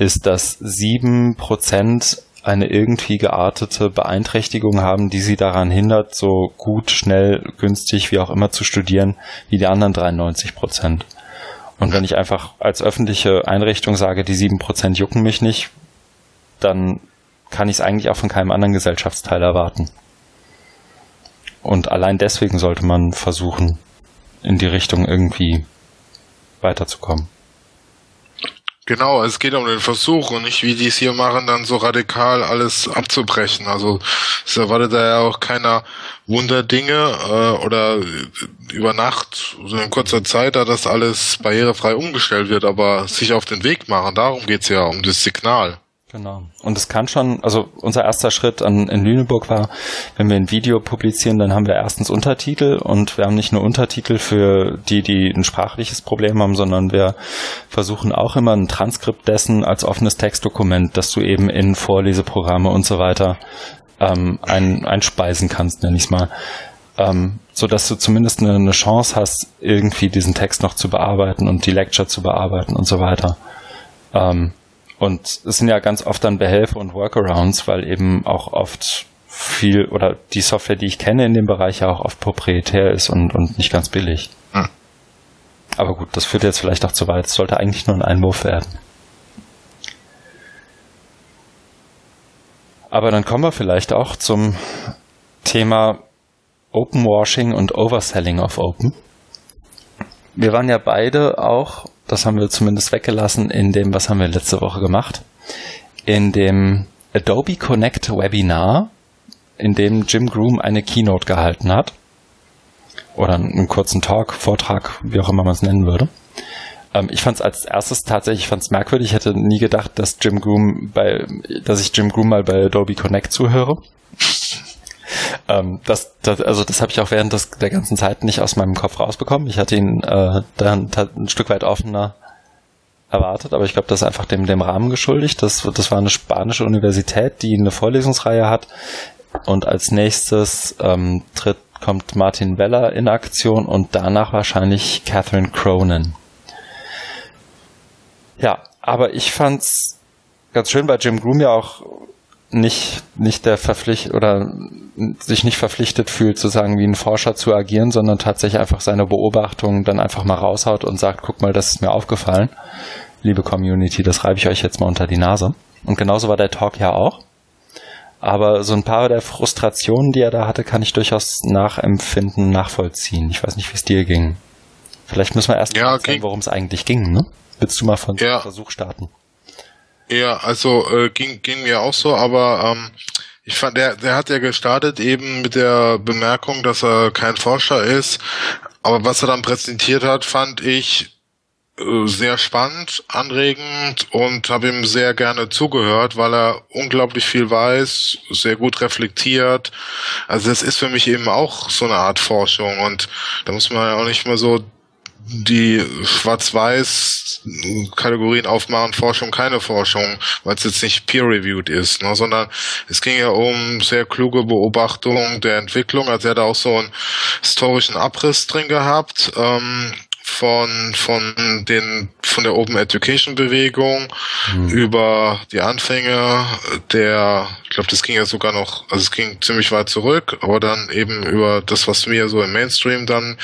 ist, dass sieben Prozent eine irgendwie geartete Beeinträchtigung haben, die sie daran hindert, so gut, schnell, günstig, wie auch immer zu studieren, wie die anderen 93 Prozent. Und wenn ich einfach als öffentliche Einrichtung sage, die 7 Prozent jucken mich nicht, dann kann ich es eigentlich auch von keinem anderen Gesellschaftsteil erwarten. Und allein deswegen sollte man versuchen, in die Richtung irgendwie weiterzukommen. Genau, es geht um den Versuch und nicht, wie die es hier machen, dann so radikal alles abzubrechen. Also es erwartet da ja auch keiner Wunderdinge äh, oder über Nacht, so in kurzer Zeit, da das alles barrierefrei umgestellt wird, aber sich auf den Weg machen, darum geht's ja, um das Signal. Genau. Und es kann schon, also unser erster Schritt an, in Lüneburg war, wenn wir ein Video publizieren, dann haben wir erstens Untertitel und wir haben nicht nur Untertitel für die, die ein sprachliches Problem haben, sondern wir versuchen auch immer ein Transkript dessen als offenes Textdokument, dass du eben in Vorleseprogramme und so weiter ähm, ein, einspeisen kannst, nenn ich's mal. Ähm, so dass du zumindest eine, eine Chance hast, irgendwie diesen Text noch zu bearbeiten und die Lecture zu bearbeiten und so weiter. Ähm, und es sind ja ganz oft dann Behelfe und Workarounds, weil eben auch oft viel oder die Software, die ich kenne in dem Bereich ja auch oft proprietär ist und, und nicht ganz billig. Hm. Aber gut, das führt jetzt vielleicht auch zu weit. Es sollte eigentlich nur ein Einwurf werden. Aber dann kommen wir vielleicht auch zum Thema Openwashing und Overselling of Open. Wir waren ja beide auch das haben wir zumindest weggelassen in dem, was haben wir letzte Woche gemacht? In dem Adobe Connect Webinar, in dem Jim Groom eine Keynote gehalten hat. Oder einen kurzen Talk, Vortrag, wie auch immer man es nennen würde. Ähm, ich fand es als erstes tatsächlich, ich merkwürdig. Ich hätte nie gedacht, dass Jim Groom bei, dass ich Jim Groom mal bei Adobe Connect zuhöre. Ähm, das, das, also das habe ich auch während des, der ganzen Zeit nicht aus meinem Kopf rausbekommen. Ich hatte ihn äh, dann ein Stück weit offener erwartet, aber ich glaube, das ist einfach dem, dem Rahmen geschuldigt. Das, das war eine spanische Universität, die eine Vorlesungsreihe hat. Und als nächstes ähm, tritt, kommt Martin Weller in Aktion und danach wahrscheinlich Catherine Cronin. Ja, aber ich fand's ganz schön, weil Jim Groom ja auch nicht, nicht der Verpflicht oder sich nicht verpflichtet fühlt, sozusagen wie ein Forscher zu agieren, sondern tatsächlich einfach seine Beobachtungen dann einfach mal raushaut und sagt, guck mal, das ist mir aufgefallen. Liebe Community, das reibe ich euch jetzt mal unter die Nase. Und genauso war der Talk ja auch. Aber so ein paar der Frustrationen, die er da hatte, kann ich durchaus nachempfinden, nachvollziehen. Ich weiß nicht, wie es dir ging. Vielleicht müssen wir erst ja, mal erzählen, worum es eigentlich ging, ne? Willst du mal von ja. Versuch starten? Ja, also äh, ging, ging mir auch so, aber ähm, ich fand, der, der hat ja gestartet eben mit der Bemerkung, dass er kein Forscher ist. Aber was er dann präsentiert hat, fand ich äh, sehr spannend, anregend und habe ihm sehr gerne zugehört, weil er unglaublich viel weiß, sehr gut reflektiert. Also das ist für mich eben auch so eine Art Forschung und da muss man ja auch nicht mal so die schwarz-weiß Kategorien aufmachen, Forschung, keine Forschung, weil es jetzt nicht peer-reviewed ist, ne, sondern es ging ja um sehr kluge Beobachtung der Entwicklung. Also er hat auch so einen historischen Abriss drin gehabt. Ähm, von von den von der Open Education Bewegung mhm. über die Anfänge der ich glaube das ging ja sogar noch also es ging ziemlich weit zurück aber dann eben über das was wir so im Mainstream dann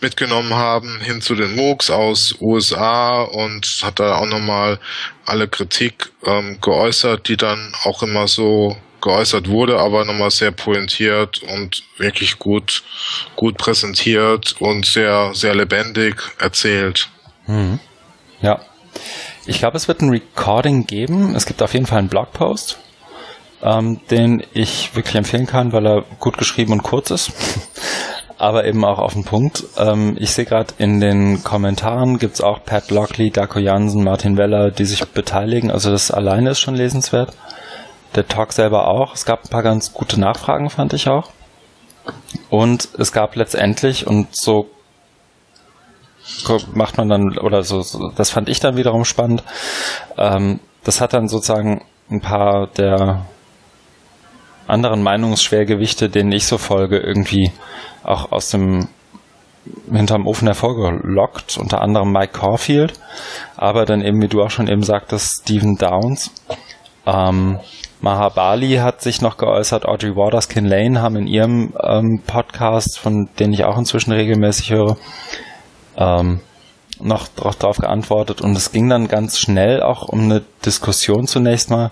mitgenommen haben hin zu den MOOCs aus USA und hat da auch nochmal alle Kritik ähm, geäußert die dann auch immer so geäußert wurde, aber nochmal sehr pointiert und wirklich gut, gut präsentiert und sehr, sehr lebendig erzählt. Mhm. Ja. Ich glaube, es wird ein Recording geben. Es gibt auf jeden Fall einen Blogpost, ähm, den ich wirklich empfehlen kann, weil er gut geschrieben und kurz ist. aber eben auch auf den Punkt. Ähm, ich sehe gerade in den Kommentaren gibt's auch Pat Lockley, Darko Jansen, Martin Weller, die sich beteiligen. Also das alleine ist schon lesenswert der Talk selber auch. Es gab ein paar ganz gute Nachfragen, fand ich auch. Und es gab letztendlich, und so macht man dann, oder so, das fand ich dann wiederum spannend, ähm, das hat dann sozusagen ein paar der anderen Meinungsschwergewichte, denen ich so folge, irgendwie auch aus dem hinterm Ofen hervorgelockt, unter anderem Mike Caulfield, aber dann eben, wie du auch schon eben sagtest, Stephen Downs. Ähm, Mahabali hat sich noch geäußert, Audrey Waters, Kin Lane haben in ihrem ähm, Podcast, von den ich auch inzwischen regelmäßig höre, ähm, noch darauf geantwortet. Und es ging dann ganz schnell auch um eine Diskussion zunächst mal.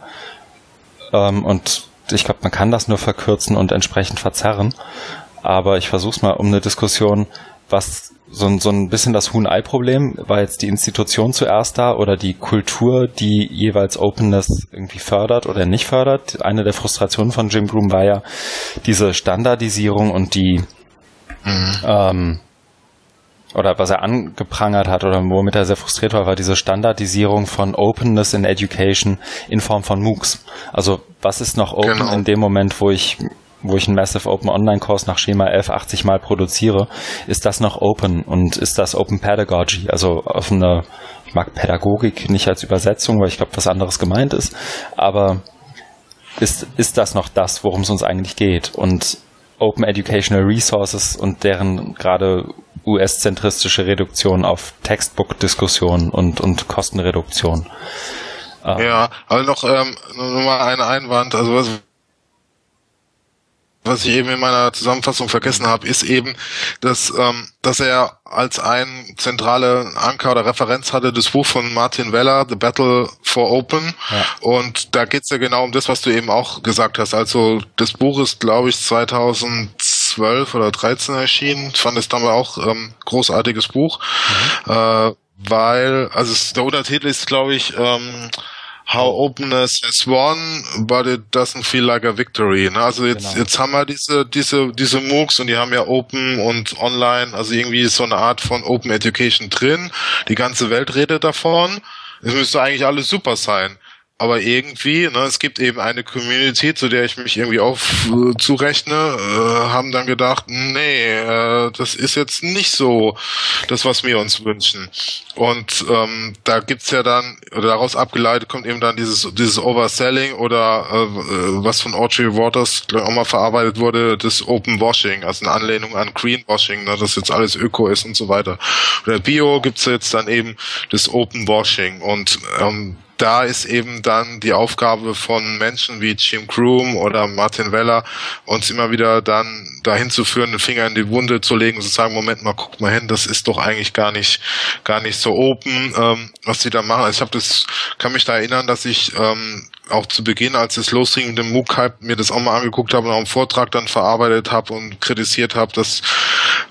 Ähm, und ich glaube, man kann das nur verkürzen und entsprechend verzerren, aber ich versuche es mal um eine Diskussion, was so, so ein bisschen das Huhn-Ei-Problem, war jetzt die Institution zuerst da oder die Kultur, die jeweils Openness irgendwie fördert oder nicht fördert. Eine der Frustrationen von Jim Broom war ja diese Standardisierung und die mhm. ähm, oder was er angeprangert hat oder womit er sehr frustriert war, war diese Standardisierung von Openness in Education in Form von MOOCs. Also was ist noch open genau. in dem Moment, wo ich wo ich einen Massive Open Online Kurs nach Schema 11 80 Mal produziere, ist das noch open und ist das Open Pedagogy, also auf eine, ich mag Pädagogik nicht als Übersetzung, weil ich glaube, was anderes gemeint ist, aber ist, ist das noch das, worum es uns eigentlich geht? Und Open Educational Resources und deren gerade US-zentristische Reduktion auf Textbook-Diskussion und, und Kostenreduktion. Ja, aber noch, ähm, nur mal ein Einwand, also was, was ich eben in meiner Zusammenfassung vergessen habe, ist eben, dass, ähm, dass er als ein zentrale Anker oder Referenz hatte das Buch von Martin Weller, The Battle for Open. Ja. Und da geht's ja genau um das, was du eben auch gesagt hast. Also das Buch ist, glaube ich, 2012 oder 13 erschienen. Ich fand es damals auch ähm, großartiges Buch. Mhm. Äh, weil, also es, der Untertitel ist, glaube ich, ähm, how openness has won, but it doesn't feel like a victory. Ne? Also jetzt, genau. jetzt haben wir diese, diese, diese MOOCs und die haben ja Open und Online, also irgendwie so eine Art von Open Education drin. Die ganze Welt redet davon. Es müsste eigentlich alles super sein aber irgendwie, ne, es gibt eben eine Community, zu der ich mich irgendwie auch äh, zurechne, äh, haben dann gedacht, nee, äh, das ist jetzt nicht so das, was wir uns wünschen. Und ähm, da gibt's ja dann, oder daraus abgeleitet kommt eben dann dieses, dieses Overselling oder äh, was von Audrey Waters auch mal verarbeitet wurde, das Open Washing, also eine Anlehnung an Greenwashing, ne, dass jetzt alles Öko ist und so weiter. Oder Bio gibt's jetzt dann eben das Open Washing und ähm, da ist eben dann die Aufgabe von Menschen wie Jim Groom oder Martin Weller, uns immer wieder dann dahin zu führen, den Finger in die Wunde zu legen und zu sagen, Moment mal, guck mal hin, das ist doch eigentlich gar nicht, gar nicht so open, ähm, was sie da machen. Also ich habe das, kann mich da erinnern, dass ich ähm, auch zu Beginn, als es losging mit dem MOOC-Hype, mir das auch mal angeguckt habe und auch im Vortrag dann verarbeitet habe und kritisiert habe, das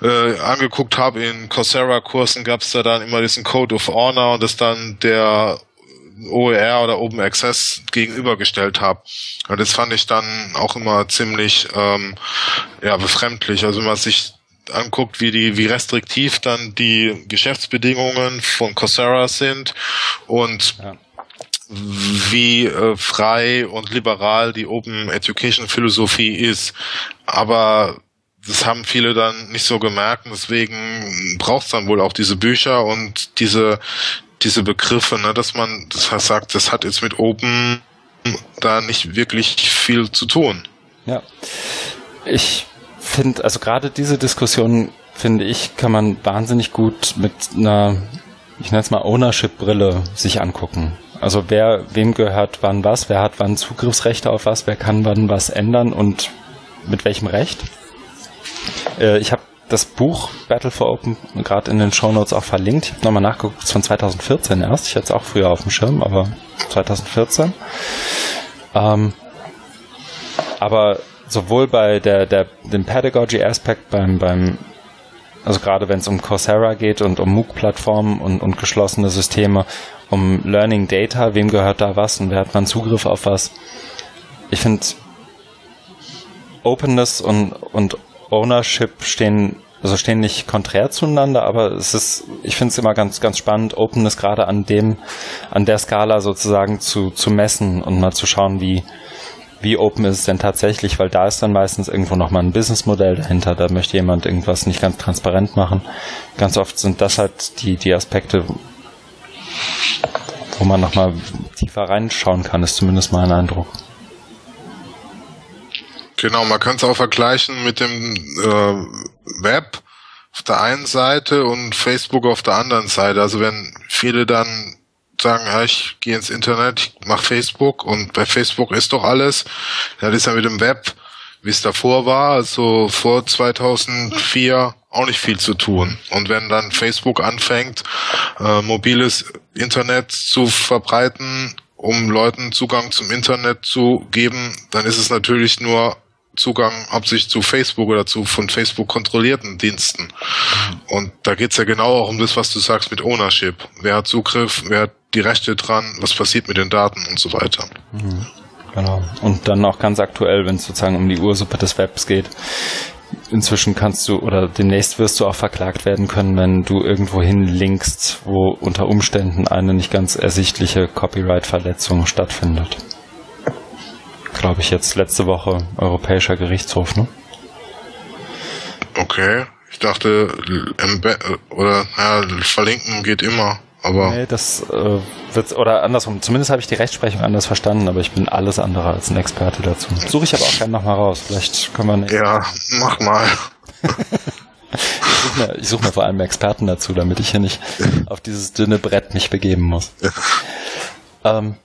äh, angeguckt habe. In Coursera-Kursen gab es da dann immer diesen Code of Honor und das dann der OER oder Open Access gegenübergestellt habe. Und das fand ich dann auch immer ziemlich ähm, ja, befremdlich. Also wenn man sich anguckt, wie die, wie restriktiv dann die Geschäftsbedingungen von Coursera sind und ja. wie äh, frei und liberal die Open Education Philosophie ist. Aber das haben viele dann nicht so gemerkt und deswegen braucht es dann wohl auch diese Bücher und diese diese Begriffe, ne, dass man das sagt, das hat jetzt mit Open da nicht wirklich viel zu tun. Ja. Ich finde, also gerade diese Diskussion, finde ich, kann man wahnsinnig gut mit einer, ich nenne es mal Ownership-Brille sich angucken. Also wer, wem gehört wann was, wer hat wann Zugriffsrechte auf was, wer kann wann was ändern und mit welchem Recht. Äh, ich habe das Buch Battle for Open gerade in den Show Notes auch verlinkt. Ich habe nochmal nachgeguckt, es ist von 2014 erst. Ich hatte es auch früher auf dem Schirm, aber 2014. Ähm, aber sowohl bei der, der, dem Pedagogy Aspekt beim, beim also gerade wenn es um Coursera geht und um MOOC-Plattformen und, und geschlossene Systeme, um Learning Data, wem gehört da was und wer hat man Zugriff auf was. Ich finde Openness und, und Ownership stehen also stehen nicht konträr zueinander, aber es ist, ich finde es immer ganz, ganz spannend, Openness gerade an dem, an der Skala sozusagen zu, zu messen und mal zu schauen, wie, wie open ist es denn tatsächlich, weil da ist dann meistens irgendwo nochmal ein Businessmodell dahinter, da möchte jemand irgendwas nicht ganz transparent machen. Ganz oft sind das halt die, die Aspekte, wo man nochmal tiefer reinschauen kann, ist zumindest mein Eindruck. Genau, man kann es auch vergleichen mit dem äh, Web auf der einen Seite und Facebook auf der anderen Seite. Also wenn viele dann sagen, ja, ich gehe ins Internet, ich mache Facebook und bei Facebook ist doch alles. Das ist ja mit dem Web, wie es davor war, also vor 2004 auch nicht viel zu tun. Und wenn dann Facebook anfängt, äh, mobiles Internet zu verbreiten, um Leuten Zugang zum Internet zu geben, dann ist es natürlich nur Zugang hauptsächlich zu Facebook oder zu von Facebook kontrollierten Diensten. Und da geht's ja genau auch um das, was du sagst mit Ownership. Wer hat Zugriff, wer hat die Rechte dran, was passiert mit den Daten und so weiter. Mhm. Genau. Und dann auch ganz aktuell, wenn es sozusagen um die Ursuppe des Webs geht. Inzwischen kannst du oder demnächst wirst du auch verklagt werden können, wenn du irgendwohin linkst, wo unter Umständen eine nicht ganz ersichtliche Copyright-Verletzung stattfindet glaube ich, jetzt letzte Woche Europäischer Gerichtshof, ne? Okay. Ich dachte, oder ja, verlinken geht immer, aber. Nee, das äh, wird, oder andersrum, zumindest habe ich die Rechtsprechung anders verstanden, aber ich bin alles andere als ein Experte dazu. Suche ich aber auch gerne nochmal raus. Vielleicht können wir nicht. Ja, mach mal. ich suche mir, such mir vor allem Experten dazu, damit ich hier nicht auf dieses dünne Brett mich begeben muss. ähm,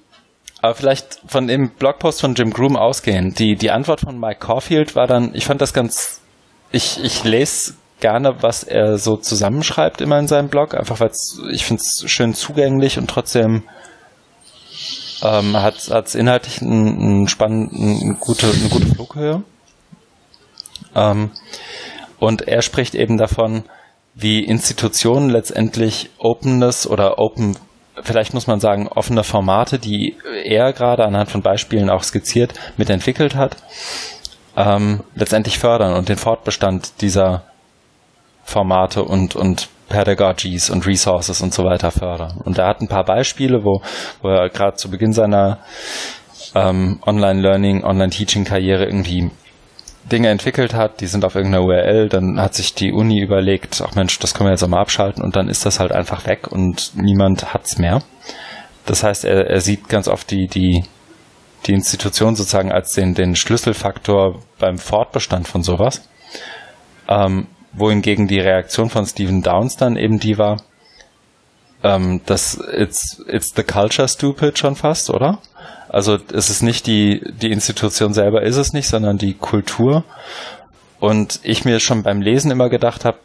aber vielleicht von dem Blogpost von Jim Groom ausgehen. Die, die Antwort von Mike Caulfield war dann, ich fand das ganz, ich, ich lese gerne, was er so zusammenschreibt immer in seinem Blog, einfach weil ich finde es schön zugänglich und trotzdem ähm, hat es inhaltlich einen, einen spannenden, eine gute, eine gute Flughöhe. Ähm, und er spricht eben davon, wie Institutionen letztendlich Openness oder Open vielleicht muss man sagen, offene Formate, die er gerade anhand von Beispielen auch skizziert, mitentwickelt hat, ähm, letztendlich fördern und den Fortbestand dieser Formate und, und Pedagogies und Resources und so weiter fördern. Und er hat ein paar Beispiele, wo, wo er gerade zu Beginn seiner ähm, Online-Learning, Online-Teaching-Karriere irgendwie Dinge entwickelt hat, die sind auf irgendeiner URL, dann hat sich die Uni überlegt, ach Mensch, das können wir jetzt auch mal abschalten und dann ist das halt einfach weg und niemand hat's mehr. Das heißt, er, er sieht ganz oft die, die, die Institution sozusagen als den, den Schlüsselfaktor beim Fortbestand von sowas. Ähm, wohingegen die Reaktion von Stephen Downs dann eben die war, ähm, das it's, it's the culture stupid schon fast, oder? Also es ist nicht die, die Institution selber ist es nicht, sondern die Kultur. Und ich mir schon beim Lesen immer gedacht habe,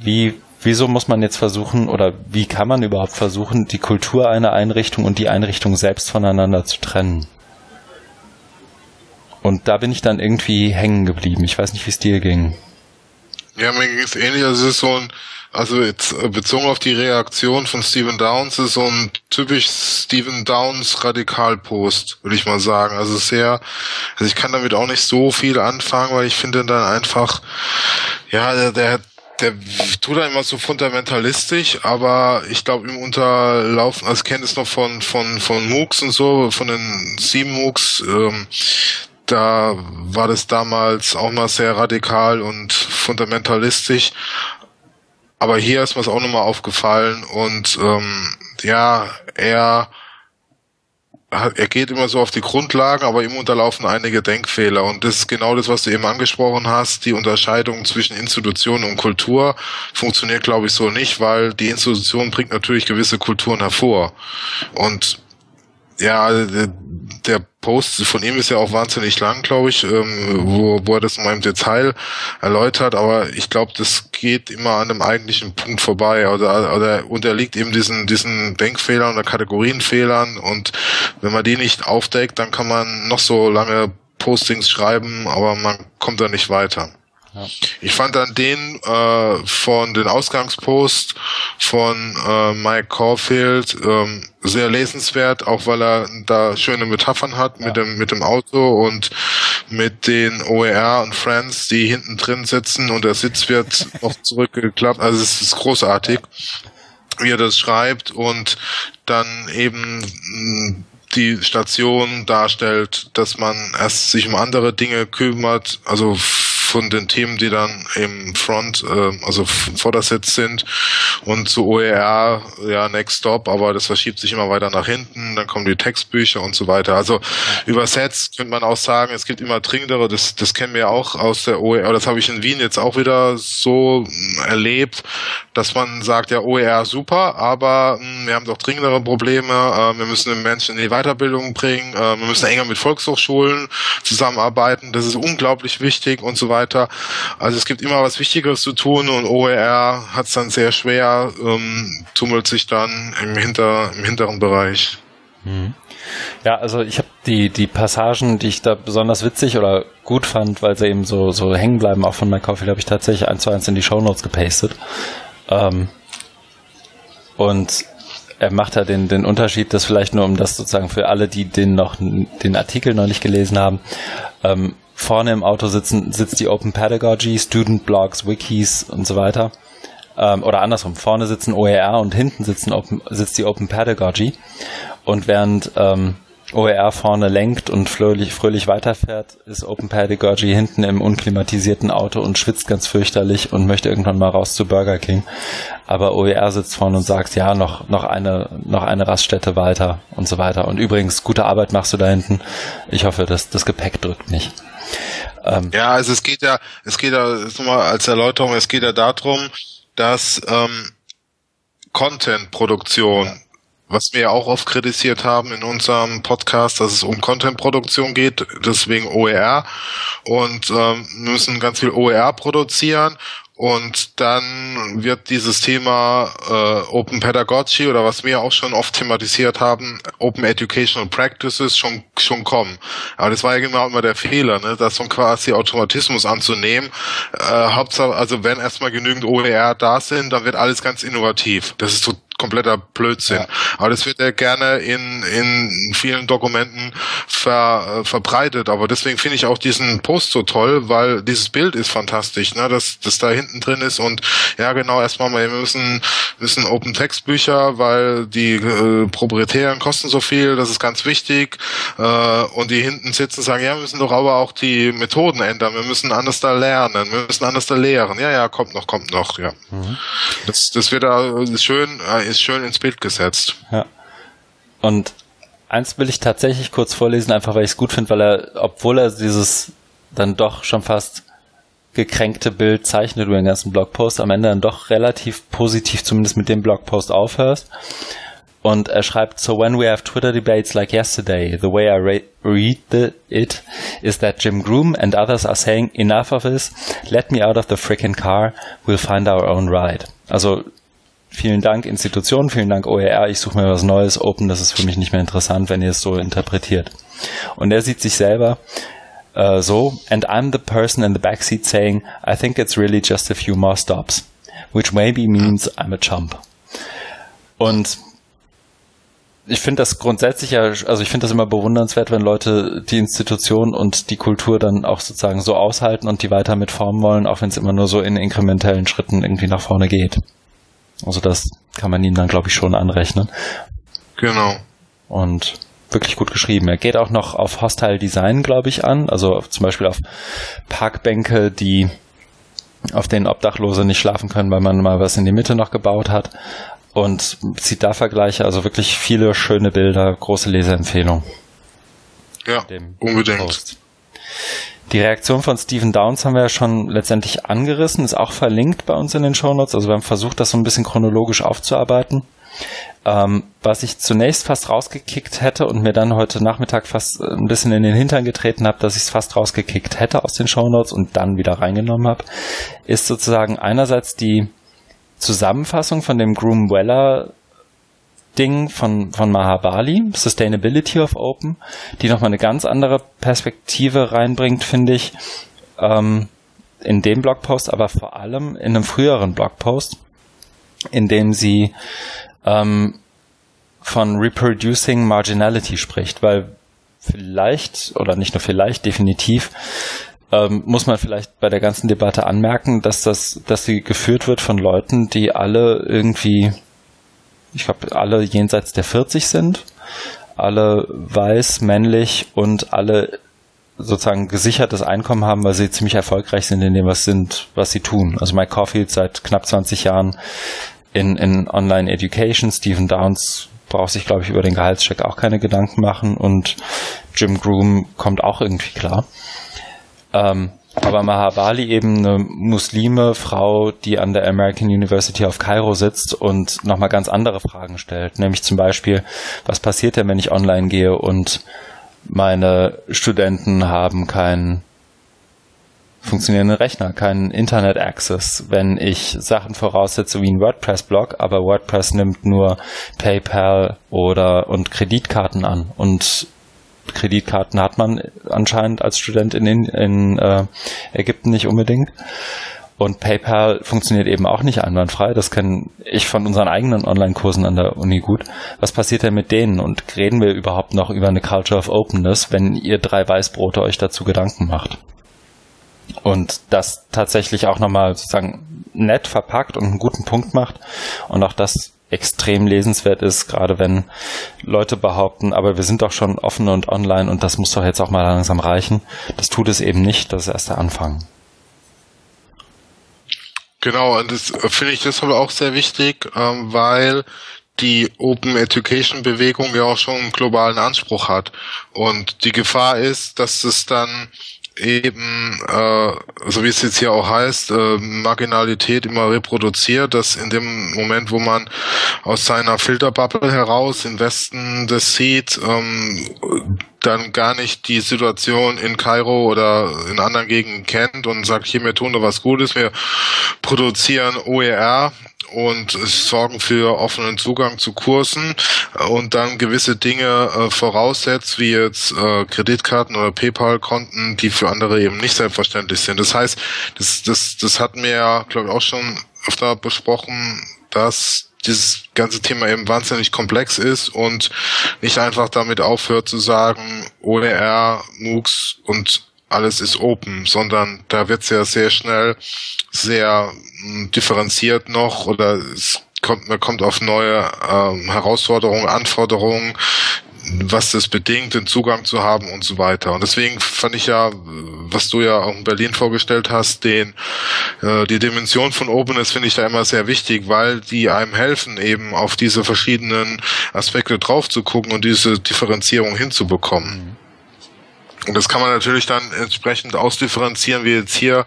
wie, wieso muss man jetzt versuchen oder wie kann man überhaupt versuchen, die Kultur einer Einrichtung und die Einrichtung selbst voneinander zu trennen? Und da bin ich dann irgendwie hängen geblieben. Ich weiß nicht, wie es dir ging. Ja, mir ging es ähnlich. Also es ist so ein, also jetzt äh, bezogen auf die Reaktion von Stephen Downs ist so ein typisch Stephen Downs Radikalpost, würde ich mal sagen. Also sehr, also ich kann damit auch nicht so viel anfangen, weil ich finde dann einfach, ja, der, der der tut da immer so fundamentalistisch, aber ich glaube im Unterlaufen, ich kenne es noch von von von MOOCs und so, von den sieben MOOCs, ähm, da war das damals auch mal sehr radikal und fundamentalistisch. Aber hier ist mir es auch nochmal aufgefallen und ähm, ja, er er geht immer so auf die Grundlagen, aber ihm unterlaufen einige Denkfehler. Und das ist genau das, was du eben angesprochen hast. Die Unterscheidung zwischen Institution und Kultur funktioniert, glaube ich, so nicht, weil die Institution bringt natürlich gewisse Kulturen hervor. Und ja, der Post von ihm ist ja auch wahnsinnig lang, glaube ich, ähm, wo, wo er das mal im Detail erläutert, aber ich glaube, das geht immer an dem eigentlichen Punkt vorbei oder, oder unterliegt eben diesen, diesen Denkfehlern oder Kategorienfehlern und wenn man die nicht aufdeckt, dann kann man noch so lange Postings schreiben, aber man kommt da nicht weiter. Ja. Ich fand dann den äh, von den Ausgangspost von äh, Mike Caulfield ähm, sehr lesenswert, auch weil er da schöne Metaphern hat ja. mit dem mit dem Auto und mit den OER und Friends, die hinten drin sitzen und der Sitz wird noch zurückgeklappt. Also es ist großartig, wie er das schreibt und dann eben die Station darstellt, dass man erst sich um andere Dinge kümmert, also von den Themen, die dann im Front, äh, also Vordersitz sind und zu OER, ja, Next Stop, aber das verschiebt sich immer weiter nach hinten, dann kommen die Textbücher und so weiter. Also übersetzt könnte man auch sagen, es gibt immer dringendere, das, das kennen wir auch aus der OER, das habe ich in Wien jetzt auch wieder so erlebt, dass man sagt, ja, OER super, aber mh, hm, wir haben doch dringendere Probleme, äh, wir müssen den Menschen in die Weiterbildung bringen, äh, wir müssen enger mit Volkshochschulen zusammenarbeiten, das ist unglaublich wichtig und so weiter. Also es gibt immer was Wichtigeres zu tun und OER hat es dann sehr schwer, ähm, tummelt sich dann im, hinter, im hinteren Bereich. Mhm. Ja, also ich habe die, die Passagen, die ich da besonders witzig oder gut fand, weil sie eben so, so hängen bleiben, auch von Mike Caulfield, habe ich tatsächlich eins zu eins in die Show Notes gepastet. Ähm, und er macht da den, den Unterschied, das vielleicht nur um das sozusagen für alle, die den noch den Artikel noch nicht gelesen haben. Ähm, vorne im Auto sitzen, sitzt die Open Pedagogy, Student Blogs, Wikis und so weiter. Ähm, oder andersrum, vorne sitzen OER und hinten sitzen Open, sitzt die Open Pedagogy. Und während ähm, OER vorne lenkt und fröhlich, fröhlich weiterfährt, ist Open Pedagogy hinten im unklimatisierten Auto und schwitzt ganz fürchterlich und möchte irgendwann mal raus zu Burger King. Aber OER sitzt vorne und sagt, ja, noch, noch eine, noch eine Raststätte weiter und so weiter. Und übrigens, gute Arbeit machst du da hinten. Ich hoffe, dass das Gepäck drückt nicht. Ähm, ja, also es geht ja, es geht ja, mal als Erläuterung, es geht ja darum, dass ähm, Content-Produktion was wir ja auch oft kritisiert haben in unserem Podcast, dass es um Content-Produktion geht, deswegen OER und ähm, müssen ganz viel OER produzieren und dann wird dieses Thema äh, Open Pedagogy oder was wir auch schon oft thematisiert haben, Open Educational Practices schon schon kommen. Aber das war ja genau immer der Fehler, ne? das so quasi Automatismus anzunehmen. Äh, Hauptsache, also wenn erstmal genügend OER da sind, dann wird alles ganz innovativ. Das ist kompletter Blödsinn. Ja. Aber das wird ja gerne in, in vielen Dokumenten ver, äh, verbreitet. Aber deswegen finde ich auch diesen Post so toll, weil dieses Bild ist fantastisch, ne? dass das da hinten drin ist. Und ja, genau, erstmal wir müssen, müssen Open Text Bücher, weil die äh, proprietären kosten so viel, das ist ganz wichtig. Äh, und die hinten sitzen sagen, ja, wir müssen doch aber auch die Methoden ändern. Wir müssen anders da lernen, wir müssen anders da lehren. Ja, ja, kommt noch, kommt noch, ja. Mhm. Das, das wird da schön, äh, ist schön ins Bild gesetzt. Ja. Und eins will ich tatsächlich kurz vorlesen, einfach weil ich es gut finde, weil er, obwohl er dieses dann doch schon fast gekränkte Bild zeichnet über den ganzen Blogpost, am Ende dann doch relativ positiv zumindest mit dem Blogpost aufhörst. Und er schreibt, so when we have Twitter debates like yesterday, the way I read the, it is that Jim Groom and others are saying, enough of this, let me out of the frickin' car, we'll find our own ride. Also vielen Dank Institution, vielen Dank OER, ich suche mir was Neues, Open, das ist für mich nicht mehr interessant, wenn ihr es so interpretiert. Und er sieht sich selber uh, so, and I'm the person in the backseat saying, I think it's really just a few more stops, which maybe means I'm a chump. Und ich finde das grundsätzlich ja, also ich finde das immer bewundernswert, wenn Leute die Institution und die Kultur dann auch sozusagen so aushalten und die weiter mitformen wollen, auch wenn es immer nur so in inkrementellen Schritten irgendwie nach vorne geht. Also das kann man ihm dann, glaube ich, schon anrechnen. Genau. Und wirklich gut geschrieben. Er geht auch noch auf Hostile Design, glaube ich, an. Also zum Beispiel auf Parkbänke, die auf denen Obdachlose nicht schlafen können, weil man mal was in die Mitte noch gebaut hat. Und zieht da Vergleiche, also wirklich viele schöne Bilder, große Leseempfehlung. Ja, unbedingt. Post. Die Reaktion von Stephen Downs haben wir ja schon letztendlich angerissen, ist auch verlinkt bei uns in den Shownotes. Also wir haben versucht, das so ein bisschen chronologisch aufzuarbeiten. Ähm, was ich zunächst fast rausgekickt hätte und mir dann heute Nachmittag fast äh, ein bisschen in den Hintern getreten habe, dass ich es fast rausgekickt hätte aus den Shownotes und dann wieder reingenommen habe, ist sozusagen einerseits die Zusammenfassung von dem Groom Weller Ding von, von Mahabali, Sustainability of Open, die nochmal eine ganz andere Perspektive reinbringt, finde ich, ähm, in dem Blogpost, aber vor allem in einem früheren Blogpost, in dem sie ähm, von Reproducing Marginality spricht, weil vielleicht, oder nicht nur vielleicht, definitiv, ähm, muss man vielleicht bei der ganzen Debatte anmerken, dass das, dass sie geführt wird von Leuten, die alle irgendwie ich glaube, alle jenseits der 40 sind, alle weiß, männlich und alle sozusagen gesichertes Einkommen haben, weil sie ziemlich erfolgreich sind in dem, was sind, was sie tun. Also Mike Caulfield seit knapp 20 Jahren in, in Online Education, Stephen Downs braucht sich, glaube ich, über den Gehaltscheck auch keine Gedanken machen und Jim Groom kommt auch irgendwie klar. Ähm, aber Mahabali eben eine Muslime Frau, die an der American University of Cairo sitzt und nochmal ganz andere Fragen stellt. Nämlich zum Beispiel, was passiert denn, wenn ich online gehe und meine Studenten haben keinen funktionierenden Rechner, keinen Internet Access, wenn ich Sachen voraussetze wie ein WordPress-Blog, aber WordPress nimmt nur PayPal oder und Kreditkarten an und Kreditkarten hat man anscheinend als Student in, in, äh, Ägypten nicht unbedingt. Und PayPal funktioniert eben auch nicht einwandfrei. Das kenne ich von unseren eigenen Online-Kursen an der Uni gut. Was passiert denn mit denen? Und reden wir überhaupt noch über eine Culture of Openness, wenn ihr drei Weißbrote euch dazu Gedanken macht? Und das tatsächlich auch nochmal sozusagen nett verpackt und einen guten Punkt macht. Und auch das extrem lesenswert ist, gerade wenn Leute behaupten, aber wir sind doch schon offen und online und das muss doch jetzt auch mal langsam reichen. Das tut es eben nicht, das ist erst der Anfang. Genau, und das finde ich deshalb auch sehr wichtig, ähm, weil die Open Education Bewegung ja auch schon einen globalen Anspruch hat. Und die Gefahr ist, dass es dann eben, äh, so wie es jetzt hier auch heißt, äh, Marginalität immer reproduziert, dass in dem Moment, wo man aus seiner Filterbubble heraus im Westen das sieht, ähm, dann gar nicht die Situation in Kairo oder in anderen Gegenden kennt und sagt, hier, wir tun da was Gutes, wir produzieren OER, und sorgen für offenen Zugang zu Kursen und dann gewisse Dinge äh, voraussetzt, wie jetzt äh, Kreditkarten oder PayPal-Konten, die für andere eben nicht selbstverständlich sind. Das heißt, das, das, das hatten wir ja, glaube ich, auch schon öfter besprochen, dass dieses ganze Thema eben wahnsinnig komplex ist und nicht einfach damit aufhört zu sagen, OER, MOOCs und alles ist open, sondern da wird es ja sehr schnell sehr hm, differenziert noch oder es kommt, man kommt auf neue ähm, Herausforderungen, Anforderungen, was das bedingt, den Zugang zu haben und so weiter. Und deswegen fand ich ja, was du ja auch in Berlin vorgestellt hast, den äh, die Dimension von Openness finde ich da immer sehr wichtig, weil die einem helfen, eben auf diese verschiedenen Aspekte drauf zu gucken und diese Differenzierung hinzubekommen. Und das kann man natürlich dann entsprechend ausdifferenzieren, wie jetzt hier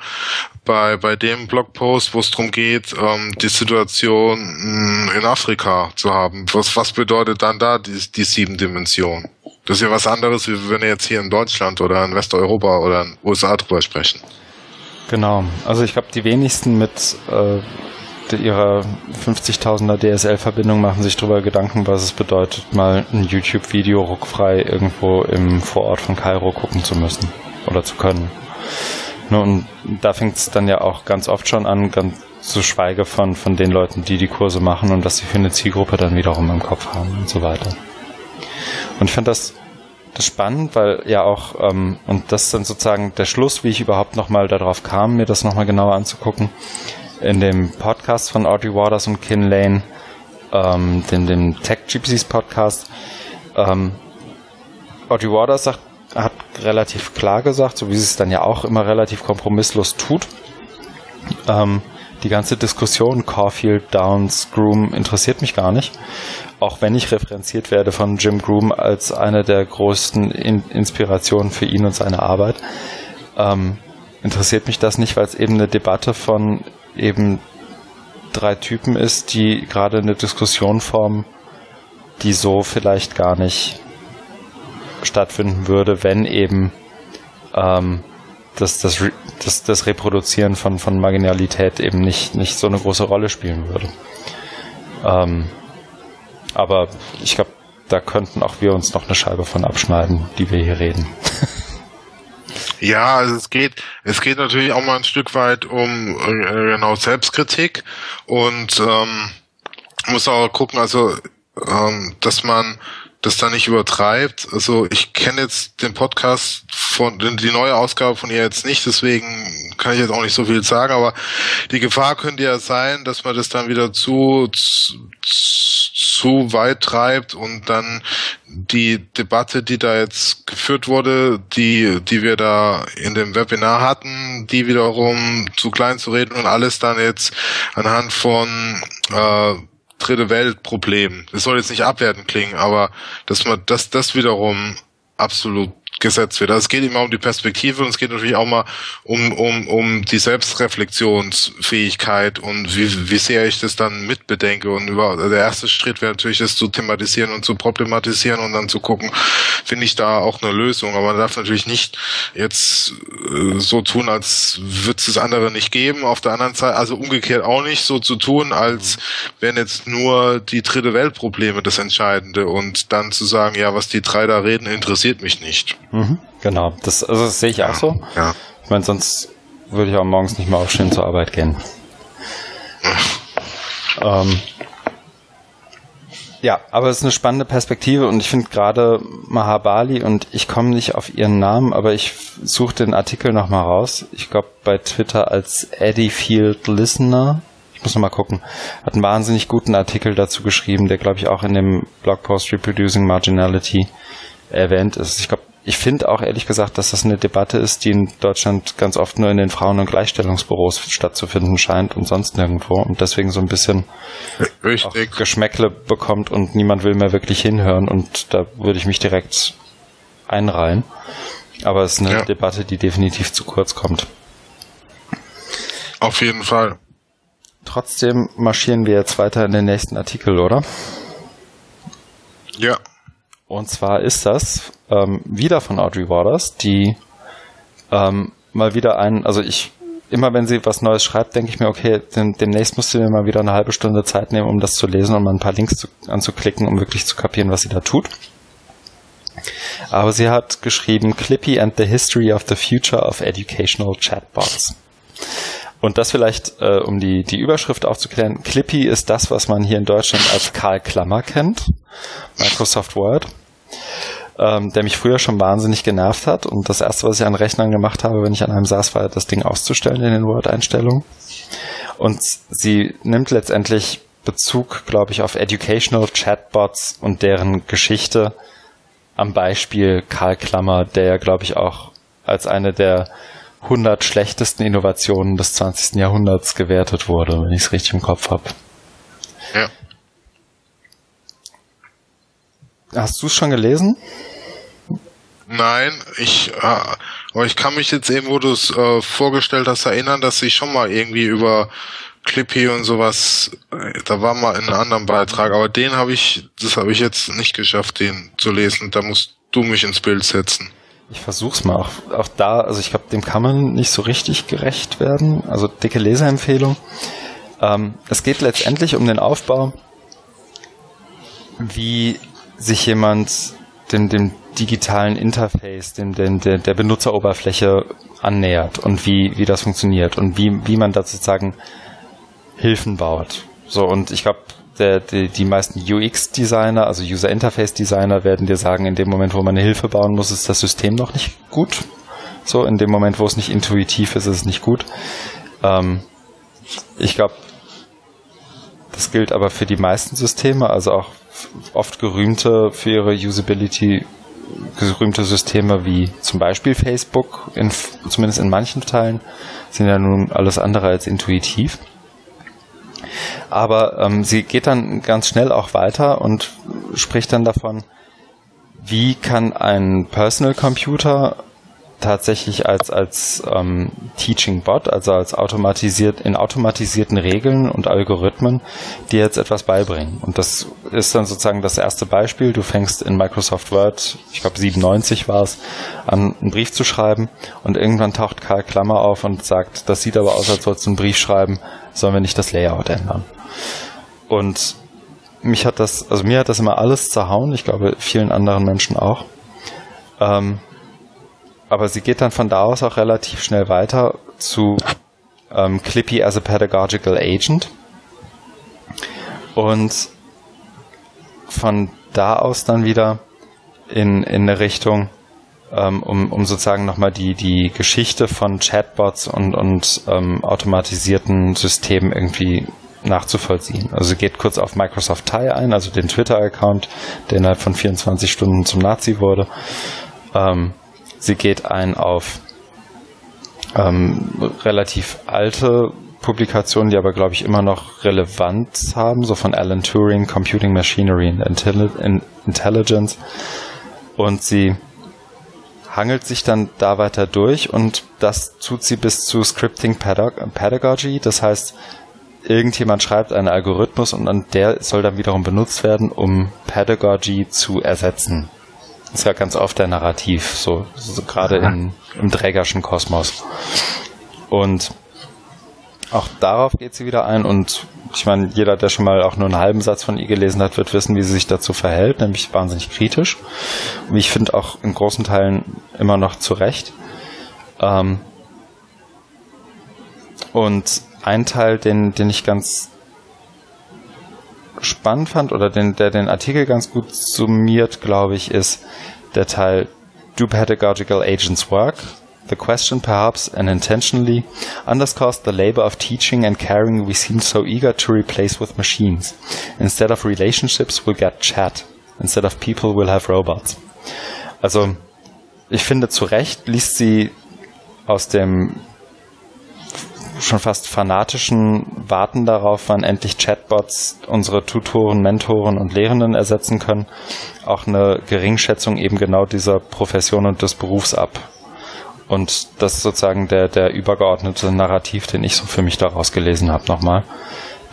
bei, bei dem Blogpost, wo es darum geht, ähm, die Situation mh, mm, in Afrika zu haben. Was, was bedeutet dann da die, die sieben Dimensionen? Das ist ja was anderes, wie wenn wir jetzt hier in Deutschland oder in Westeuropa oder in USA drüber sprechen. Genau. Also ich glaube, die wenigsten mit äh, ihrer 50.000er DSL-Verbindung machen sich darüber Gedanken, was es bedeutet, mal ein YouTube-Video ruckfrei irgendwo im Vorort von Kairo gucken zu müssen oder zu können. Ne, und da fängt es dann ja auch ganz oft schon an, ganz zu schweige von, von den Leuten, die die Kurse machen und was sie für eine Zielgruppe dann wiederum im Kopf haben und so weiter. Und ich fand das, das spannend, weil ja auch, ähm, und das ist dann sozusagen der Schluss, wie ich überhaupt nochmal darauf kam, mir das nochmal genauer anzugucken, in dem Podcast von Audrey Waters und Kin Lane, ähm, den, dem Tech Gypsies Podcast. Ähm, Audrey Waters sagt, hat relativ klar gesagt, so wie sie es dann ja auch immer relativ kompromisslos tut. Ähm, die ganze Diskussion Caulfield, Downs, Groom interessiert mich gar nicht. Auch wenn ich referenziert werde von Jim Groom als eine der größten In Inspirationen für ihn und seine Arbeit, ähm, interessiert mich das nicht, weil es eben eine Debatte von eben drei Typen ist, die gerade eine Diskussion formen, die so vielleicht gar nicht stattfinden würde, wenn eben ähm, das, das, das, das Reproduzieren von, von Marginalität eben nicht, nicht so eine große Rolle spielen würde. Ähm, aber ich glaube, da könnten auch wir uns noch eine Scheibe von abschneiden, die wir hier reden. Ja, also es geht, es geht natürlich auch mal ein Stück weit um äh, genau Selbstkritik und ähm, muss auch gucken, also ähm, dass man das da nicht übertreibt. Also ich kenne jetzt den Podcast von die neue Ausgabe von ihr jetzt nicht, deswegen kann ich jetzt auch nicht so viel sagen, aber die Gefahr könnte ja sein, dass man das dann wieder zu, zu zu weit treibt und dann die Debatte, die da jetzt geführt wurde, die, die wir da in dem Webinar hatten, die wiederum zu klein zu reden und alles dann jetzt anhand von äh, dritte Welt Problemen. Das soll jetzt nicht abwertend klingen, aber dass man das, das wiederum absolut gesetzt wird. Also es geht immer um die Perspektive und es geht natürlich auch mal um, um, um die Selbstreflexionsfähigkeit und wie, wie sehr ich das dann mitbedenke. Und über, der erste Schritt wäre natürlich, das zu thematisieren und zu problematisieren und dann zu gucken, finde ich da auch eine Lösung. Aber man darf natürlich nicht jetzt äh, so tun, als würde es das andere nicht geben. Auf der anderen Seite, also umgekehrt auch nicht so zu tun, als wären jetzt nur die dritte Weltprobleme das Entscheidende und dann zu sagen, ja, was die drei da reden, interessiert mich nicht. Mhm, genau, das, also das sehe ich auch so. Ja. Ich meine, sonst würde ich auch morgens nicht mehr aufstehen zur Arbeit gehen. ähm, ja, aber es ist eine spannende Perspektive und ich finde gerade Mahabali und ich komme nicht auf ihren Namen, aber ich suche den Artikel nochmal raus. Ich glaube bei Twitter als Eddie Field Listener. Ich muss nochmal gucken. Hat einen wahnsinnig guten Artikel dazu geschrieben, der glaube ich auch in dem Blogpost Reproducing Marginality erwähnt ist. Ich glaube, ich finde auch ehrlich gesagt, dass das eine Debatte ist, die in Deutschland ganz oft nur in den Frauen- und Gleichstellungsbüros stattzufinden scheint und sonst nirgendwo und deswegen so ein bisschen Geschmäckle bekommt und niemand will mehr wirklich hinhören und da würde ich mich direkt einreihen. Aber es ist eine ja. Debatte, die definitiv zu kurz kommt. Auf jeden Fall. Trotzdem marschieren wir jetzt weiter in den nächsten Artikel, oder? Ja. Und zwar ist das ähm, wieder von Audrey Waters, die ähm, mal wieder ein, also ich, immer wenn sie was Neues schreibt, denke ich mir, okay, dem, demnächst musst du mir mal wieder eine halbe Stunde Zeit nehmen, um das zu lesen und mal ein paar Links zu, anzuklicken, um wirklich zu kapieren, was sie da tut. Aber sie hat geschrieben Clippy and the History of the Future of Educational Chatbots. Und das vielleicht, äh, um die, die Überschrift aufzuklären, Clippy ist das, was man hier in Deutschland als Karl Klammer kennt, Microsoft Word, ähm, der mich früher schon wahnsinnig genervt hat. Und das erste, was ich an Rechnern gemacht habe, wenn ich an einem saß, war das Ding auszustellen in den Word-Einstellungen. Und sie nimmt letztendlich Bezug, glaube ich, auf Educational Chatbots und deren Geschichte am Beispiel Karl Klammer, der ja, glaube ich, auch als eine der 100 schlechtesten Innovationen des 20. Jahrhunderts gewertet wurde, wenn ich es richtig im Kopf habe. Ja. Hast du es schon gelesen? Nein, ich, äh, aber ich kann mich jetzt eben, wo du es äh, vorgestellt hast, erinnern, dass ich schon mal irgendwie über Clippy und sowas, äh, da war mal in einem anderen Beitrag, aber den habe ich, das habe ich jetzt nicht geschafft, den zu lesen. Da musst du mich ins Bild setzen. Ich versuch's mal. Auch, auch da, also ich glaube, dem kann man nicht so richtig gerecht werden. Also dicke Leserempfehlung. Ähm, es geht letztendlich um den Aufbau, wie sich jemand dem, dem digitalen Interface, dem, dem der, der Benutzeroberfläche annähert und wie, wie das funktioniert und wie, wie man da sozusagen Hilfen baut. So, und ich glaube, der, die, die meisten UX-Designer, also User Interface-Designer, werden dir sagen, in dem Moment, wo man eine Hilfe bauen muss, ist das System noch nicht gut. So, in dem Moment, wo es nicht intuitiv ist, ist es nicht gut. Ähm, ich glaube, das gilt aber für die meisten Systeme, also auch oft gerühmte für ihre Usability gerühmte Systeme wie zum Beispiel Facebook, in, zumindest in manchen Teilen, sind ja nun alles andere als intuitiv. Aber ähm, sie geht dann ganz schnell auch weiter und spricht dann davon, wie kann ein Personal Computer tatsächlich als als ähm, Teaching Bot, also als automatisiert in automatisierten Regeln und Algorithmen, dir jetzt etwas beibringen. Und das ist dann sozusagen das erste Beispiel. Du fängst in Microsoft Word, ich glaube 97 war es, an einen Brief zu schreiben und irgendwann taucht Karl Klammer auf und sagt, das sieht aber aus, als sollst du einen Brief schreiben, sollen wir nicht das Layout ändern. Und mich hat das, also mir hat das immer alles zerhauen, ich glaube vielen anderen Menschen auch. Ähm, aber sie geht dann von da aus auch relativ schnell weiter zu ähm, Clippy as a Pedagogical Agent. Und von da aus dann wieder in, in eine Richtung, um, um sozusagen nochmal die, die Geschichte von Chatbots und, und ähm, automatisierten Systemen irgendwie nachzuvollziehen. Also geht kurz auf Microsoft Tie ein, also den Twitter-Account, der innerhalb von 24 Stunden zum Nazi wurde. Ähm, sie geht ein auf ähm, relativ alte Publikationen, die aber, glaube ich, immer noch Relevanz haben, so von Alan Turing, Computing Machinery and Intelligence. Und sie hangelt sich dann da weiter durch und das tut sie bis zu Scripting Pedagogy. Das heißt, irgendjemand schreibt einen Algorithmus und dann der soll dann wiederum benutzt werden, um Pedagogy zu ersetzen. Das ist ja ganz oft der Narrativ, so, so gerade in, im Trägerschen Kosmos. Und auch darauf geht sie wieder ein und ich meine, jeder, der schon mal auch nur einen halben Satz von ihr gelesen hat, wird wissen, wie sie sich dazu verhält, nämlich wahnsinnig kritisch. Und ich finde auch in großen Teilen immer noch zu Recht. Ähm und ein Teil, den, den ich ganz spannend fand oder den, der den Artikel ganz gut summiert, glaube ich, ist der Teil Do Pedagogical Agents Work? The question, perhaps unintentionally, underscores the labor of teaching and caring we seem so eager to replace with machines. Instead of relationships, we'll get chat. Instead of people, we'll have robots. Also, ich finde zu Recht liest sie aus dem schon fast fanatischen Warten darauf, wann endlich Chatbots unsere Tutoren, Mentoren und Lehrenden ersetzen können, auch eine Geringschätzung eben genau dieser Profession und des Berufs ab. Und das ist sozusagen der, der übergeordnete Narrativ, den ich so für mich daraus gelesen habe nochmal.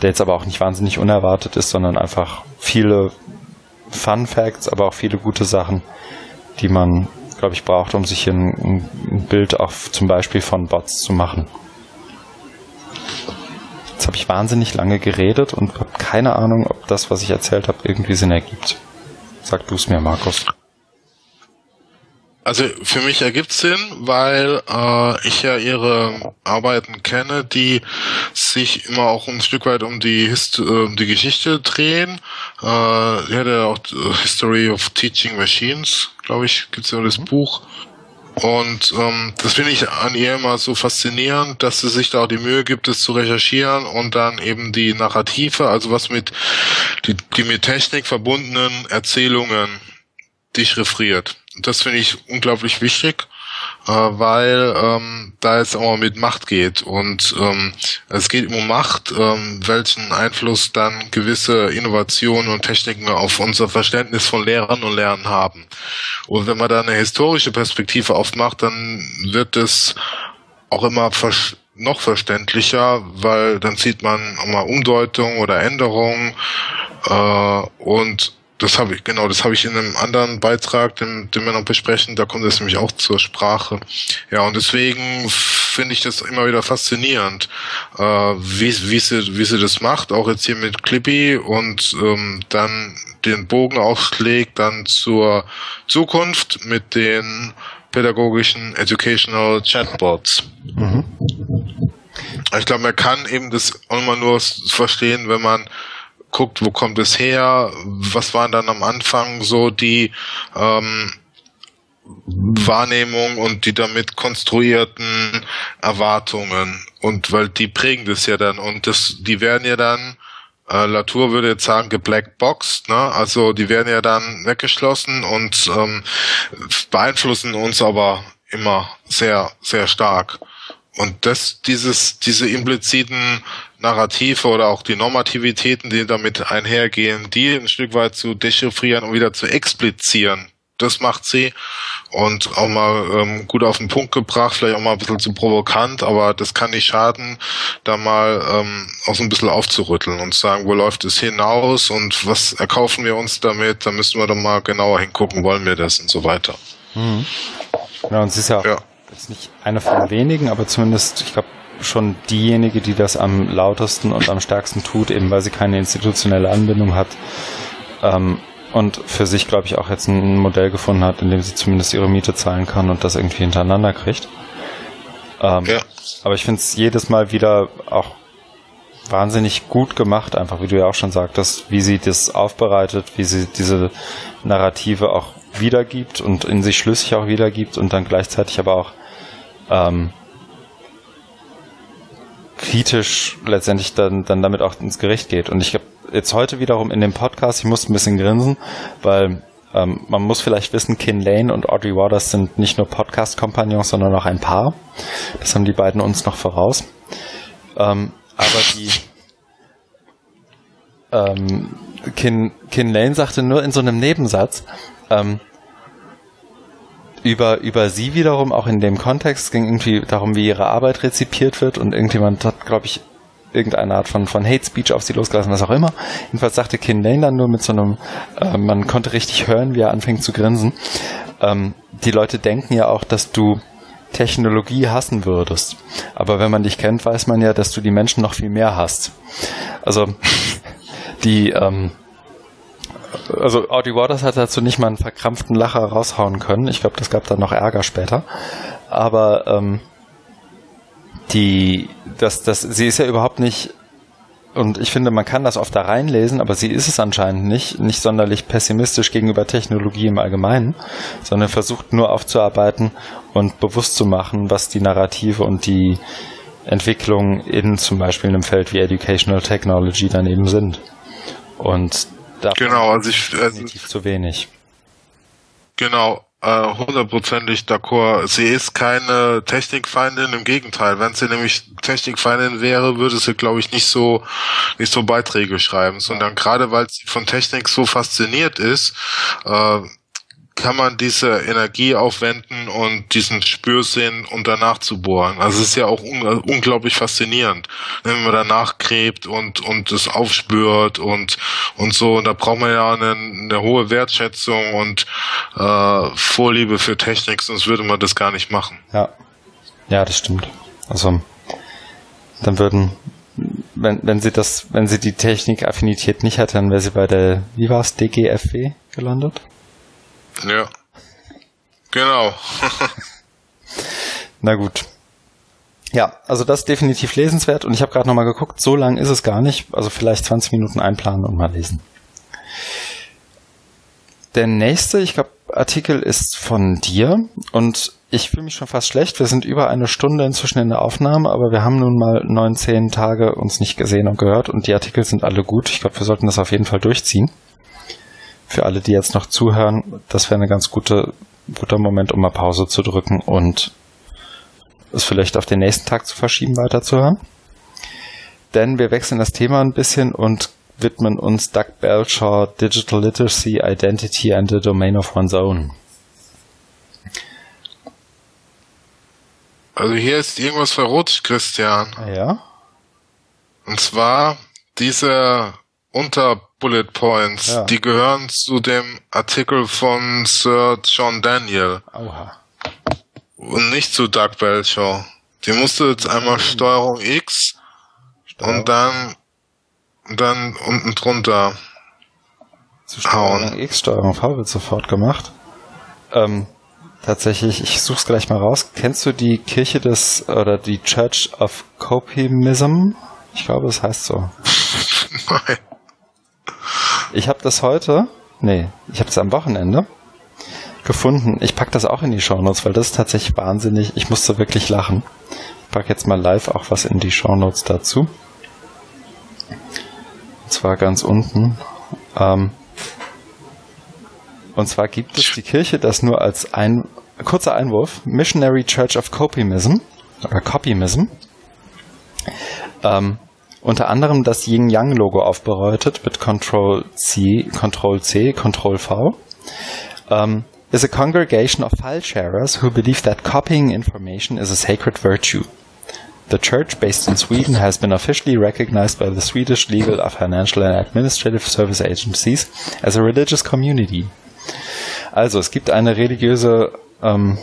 Der jetzt aber auch nicht wahnsinnig unerwartet ist, sondern einfach viele Fun Facts, aber auch viele gute Sachen, die man, glaube ich, braucht, um sich ein, ein Bild auch zum Beispiel von Bots zu machen. Jetzt habe ich wahnsinnig lange geredet und habe keine Ahnung, ob das, was ich erzählt habe, irgendwie Sinn ergibt. Sag du es mir, Markus. Also für mich ergibt Sinn, weil äh, ich ja ihre Arbeiten kenne, die sich immer auch ein Stück weit um die, Hist äh, die Geschichte drehen. Äh, sie hat ja auch äh, History of Teaching Machines, glaube ich, gibt's ja das mhm. Buch. Und ähm, das finde ich an ihr immer so faszinierend, dass sie sich da auch die Mühe gibt, es zu recherchieren und dann eben die Narrative, also was mit die, die mit Technik verbundenen Erzählungen dechiffriert. Das finde ich unglaublich wichtig, äh, weil ähm, da es auch mit Macht geht und ähm, es geht um Macht, ähm, welchen Einfluss dann gewisse Innovationen und Techniken auf unser Verständnis von Lehrern und Lernen haben. Und wenn man da eine historische Perspektive aufmacht, dann wird es auch immer noch verständlicher, weil dann sieht man mal Umdeutungen oder Änderungen äh, und das habe ich, genau, das habe ich in einem anderen Beitrag, den, den wir noch besprechen, da kommt es nämlich auch zur Sprache. Ja, und deswegen finde ich das immer wieder faszinierend, äh, wie, wie, sie, wie sie das macht, auch jetzt hier mit Clippy und ähm, dann den Bogen aufschlägt, dann zur Zukunft mit den pädagogischen Educational Chatbots. Mhm. Ich glaube, man kann eben das auch immer nur verstehen, wenn man guckt, wo kommt es her, was waren dann am Anfang so die ähm, Wahrnehmung und die damit konstruierten Erwartungen und weil die prägen das ja dann und das, die werden ja dann äh, Latour würde jetzt sagen geblackboxed, ne? Also die werden ja dann weggeschlossen und ähm, beeinflussen uns aber immer sehr sehr stark. Und das, dieses, diese impliziten Narrative oder auch die Normativitäten, die damit einhergehen, die ein Stück weit zu dechiffrieren und wieder zu explizieren. Das macht sie und auch mal ähm, gut auf den Punkt gebracht, vielleicht auch mal ein bisschen zu provokant, aber das kann nicht schaden, da mal ähm, auch so ein bisschen aufzurütteln und sagen, wo läuft es hinaus und was erkaufen wir uns damit, da müssen wir doch mal genauer hingucken, wollen wir das und so weiter. Mhm. Ja, und es ist ja, ja. Jetzt nicht eine von wenigen, aber zumindest, ich glaube, schon diejenige, die das am lautesten und am stärksten tut, eben weil sie keine institutionelle Anbindung hat. Ähm, und für sich, glaube ich, auch jetzt ein Modell gefunden hat, in dem sie zumindest ihre Miete zahlen kann und das irgendwie hintereinander kriegt. Ähm, ja. Aber ich finde es jedes Mal wieder auch wahnsinnig gut gemacht, einfach wie du ja auch schon sagtest, wie sie das aufbereitet, wie sie diese Narrative auch wiedergibt und in sich schlüssig auch wiedergibt und dann gleichzeitig aber auch ähm, kritisch letztendlich dann, dann damit auch ins Gericht geht. Und ich habe jetzt heute wiederum in dem Podcast, ich musste ein bisschen grinsen, weil ähm, man muss vielleicht wissen, Kin Lane und Audrey Waters sind nicht nur Podcast-Kompagnons, sondern auch ein Paar. Das haben die beiden uns noch voraus. Ähm, aber die ähm, Kin, Kin Lane sagte nur in so einem Nebensatz, ähm, über, über sie wiederum, auch in dem Kontext, ging irgendwie darum, wie ihre Arbeit rezipiert wird und irgendjemand hat, glaube ich, irgendeine Art von, von Hate Speech auf sie losgelassen, was auch immer. Jedenfalls sagte Kin Lane dann nur mit so einem, äh, man konnte richtig hören, wie er anfängt zu grinsen. Ähm, die Leute denken ja auch, dass du Technologie hassen würdest. Aber wenn man dich kennt, weiß man ja, dass du die Menschen noch viel mehr hast. Also die, ähm, also Audie Waters hat dazu nicht mal einen verkrampften Lacher raushauen können. Ich glaube, das gab dann noch Ärger später. Aber ähm, die, das, das, sie ist ja überhaupt nicht, und ich finde, man kann das oft da reinlesen, aber sie ist es anscheinend nicht, nicht sonderlich pessimistisch gegenüber Technologie im Allgemeinen, sondern versucht nur aufzuarbeiten und bewusst zu machen, was die Narrative und die Entwicklung in zum Beispiel einem Feld wie Educational Technology daneben sind. Und davon genau, also ich, also, definitiv zu wenig. Genau, äh, hundertprozentig d'accord. Sie ist keine Technikfeindin, im Gegenteil. Wenn sie nämlich Technikfeindin wäre, würde sie, glaube ich, nicht so, nicht so Beiträge schreiben, sondern gerade weil sie von Technik so fasziniert ist, äh, kann man diese Energie aufwenden und diesen Spürsinn und danach zu bohren. Also es ist ja auch un unglaublich faszinierend, ne, wenn man danach gräbt und und es aufspürt und und so. Und da braucht man ja eine, eine hohe Wertschätzung und äh, Vorliebe für Technik, sonst würde man das gar nicht machen. Ja, ja, das stimmt. Also dann würden wenn, wenn sie das, wenn sie die Technikaffinität nicht hätte, dann wäre sie bei der, wie war es, DGFW gelandet? Ja. Genau. Na gut. Ja, also das ist definitiv lesenswert und ich habe gerade nochmal geguckt, so lang ist es gar nicht, also vielleicht 20 Minuten einplanen und mal lesen. Der nächste, ich glaube, Artikel ist von dir und ich fühle mich schon fast schlecht. Wir sind über eine Stunde inzwischen in der Aufnahme, aber wir haben nun mal neun, zehn Tage uns nicht gesehen und gehört und die Artikel sind alle gut. Ich glaube, wir sollten das auf jeden Fall durchziehen für alle, die jetzt noch zuhören, das wäre eine ganz gute, guter Moment, um mal Pause zu drücken und es vielleicht auf den nächsten Tag zu verschieben, weiterzuhören. Denn wir wechseln das Thema ein bisschen und widmen uns Doug Belshaw Digital Literacy, Identity and the Domain of One's Own. Also hier ist irgendwas verrutscht, Christian. Ja. Und zwar dieser unter Bullet Points. Ja. Die gehören zu dem Artikel von Sir John Daniel. Oha. Und nicht zu Doug Belcher. Die musste jetzt einmal Steuerung X Steuerung. und dann dann unten drunter zu Steuerung hauen. X, Steuerung V wird sofort gemacht. Ähm, tatsächlich, ich such's gleich mal raus. Kennst du die Kirche des oder die Church of Copimism? Ich glaube, es das heißt so. Nein. Ich habe das heute, nee, ich habe das am Wochenende gefunden. Ich pack das auch in die Shownotes, weil das ist tatsächlich wahnsinnig. Ich musste wirklich lachen. Ich pack jetzt mal live auch was in die Shownotes dazu. Und zwar ganz unten. Ähm, und zwar gibt es die Kirche, das nur als ein kurzer Einwurf, Missionary Church of Copimism oder Copymism. Ähm, unter anderem das Yin-Yang-Logo aufbereitet mit Control C, Control C, Control V. Um, is a congregation of file sharers who believe that copying information is a sacred virtue. The church, based in Sweden, has been officially recognized by the Swedish legal, financial and administrative service agencies as a religious community. Also, es gibt eine religiöse ähm,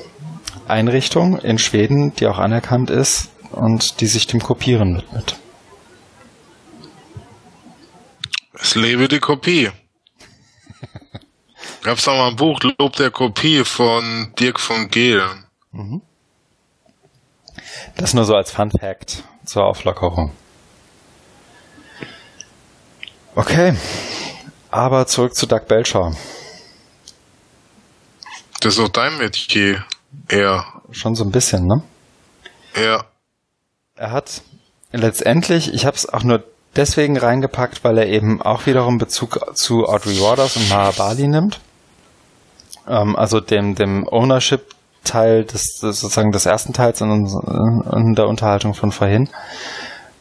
Einrichtung in Schweden, die auch anerkannt ist und die sich dem Kopieren widmet. Es lebe die Kopie. Gab's noch mal ein Buch, Lob der Kopie von Dirk von Gehlen. Mhm. Das nur so als Fun Fact zur Auflockerung. Okay, aber zurück zu Doug Belcher. Das ist auch dein Metier, eher. Schon so ein bisschen, ne? Ja. Er hat letztendlich, ich habe es auch nur deswegen reingepackt, weil er eben auch wiederum Bezug zu Audrey Waters und Mahabali nimmt. Ähm, also dem, dem Ownership-Teil des, des, sozusagen des ersten Teils in, in der Unterhaltung von vorhin,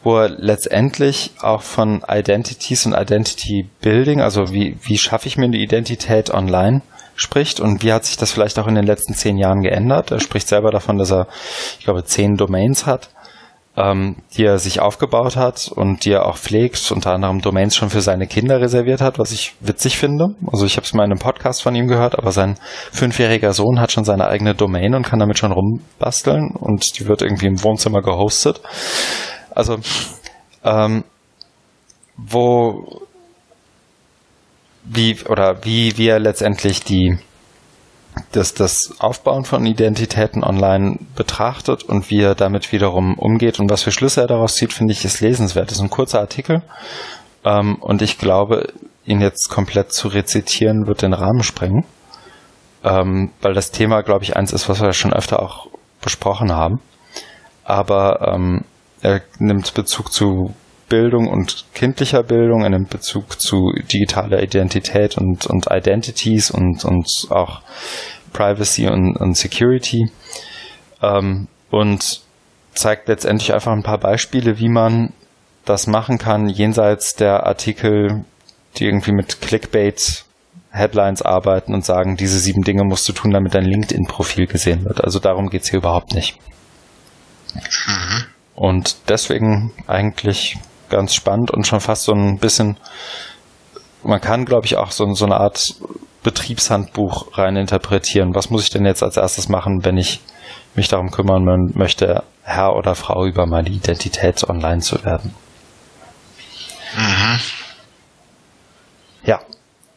wo er letztendlich auch von Identities und Identity Building, also wie, wie schaffe ich mir eine Identität online, spricht und wie hat sich das vielleicht auch in den letzten zehn Jahren geändert. Er spricht selber davon, dass er, ich glaube, zehn Domains hat ähm, die er sich aufgebaut hat und die er auch pflegt, unter anderem Domains schon für seine Kinder reserviert hat, was ich witzig finde. Also ich habe es mal in einem Podcast von ihm gehört, aber sein fünfjähriger Sohn hat schon seine eigene Domain und kann damit schon rumbasteln und die wird irgendwie im Wohnzimmer gehostet. Also ähm, wo wie oder wie wir letztendlich die das, das Aufbauen von Identitäten online betrachtet und wie er damit wiederum umgeht und was für Schlüsse er daraus zieht, finde ich, ist lesenswert. Das ist ein kurzer Artikel ähm, und ich glaube, ihn jetzt komplett zu rezitieren, wird den Rahmen sprengen, ähm, weil das Thema, glaube ich, eins ist, was wir schon öfter auch besprochen haben. Aber ähm, er nimmt Bezug zu Bildung und kindlicher Bildung, nimmt Bezug zu digitaler Identität und, und Identities und, und auch Privacy und, und Security ähm, und zeigt letztendlich einfach ein paar Beispiele, wie man das machen kann, jenseits der Artikel, die irgendwie mit Clickbait Headlines arbeiten und sagen, diese sieben Dinge musst du tun, damit dein LinkedIn-Profil gesehen wird. Also darum geht's hier überhaupt nicht. Mhm. Und deswegen eigentlich ganz spannend und schon fast so ein bisschen, man kann, glaube ich, auch so, so eine Art Betriebshandbuch rein interpretieren. Was muss ich denn jetzt als erstes machen, wenn ich mich darum kümmern möchte, Herr oder Frau über meine Identität online zu werden? Mhm. Ja,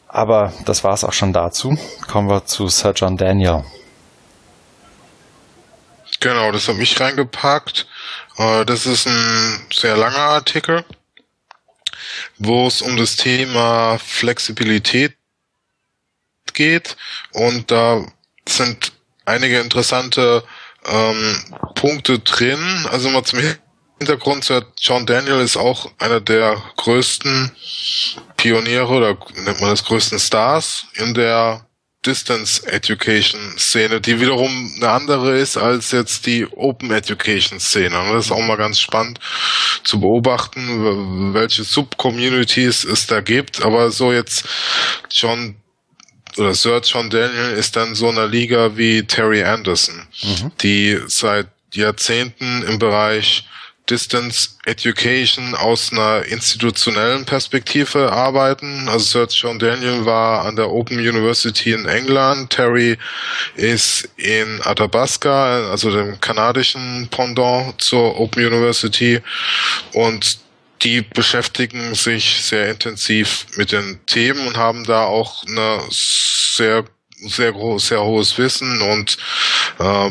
aber das war es auch schon dazu. Kommen wir zu Sir John Daniel. Genau, das habe ich reingepackt. Äh, das ist ein sehr langer Artikel, wo es um das Thema Flexibilität geht und da sind einige interessante ähm, Punkte drin. Also mal zum Hintergrund, John Daniel ist auch einer der größten Pioniere oder nennt man das größten Stars in der Distance Education Szene, die wiederum eine andere ist als jetzt die Open Education Szene. Und das ist auch mal ganz spannend zu beobachten, welche Subcommunities es da gibt. Aber so jetzt John oder Sir John Daniel ist dann so eine Liga wie Terry Anderson, mhm. die seit Jahrzehnten im Bereich Distance Education aus einer institutionellen Perspektive arbeiten. Also Sir John Daniel war an der Open University in England. Terry ist in Athabasca, also dem kanadischen Pendant zur Open University. Und die beschäftigen sich sehr intensiv mit den Themen und haben da auch eine sehr sehr groß, sehr hohes Wissen und äh,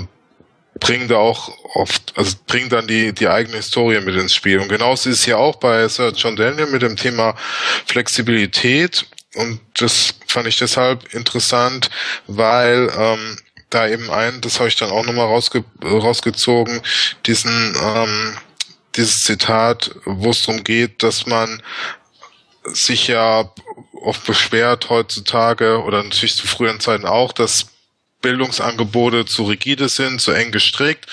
bringen da auch oft, also bringen dann die, die eigene Historie mit ins Spiel. Und genauso ist es ja auch bei Sir John Daniel mit dem Thema Flexibilität. Und das fand ich deshalb interessant, weil ähm, da eben ein, das habe ich dann auch nochmal rausge rausgezogen, diesen ähm, dieses Zitat, wo es darum geht, dass man sich ja oft beschwert heutzutage oder natürlich zu früheren Zeiten auch, dass Bildungsangebote zu rigide sind, zu eng gestrickt,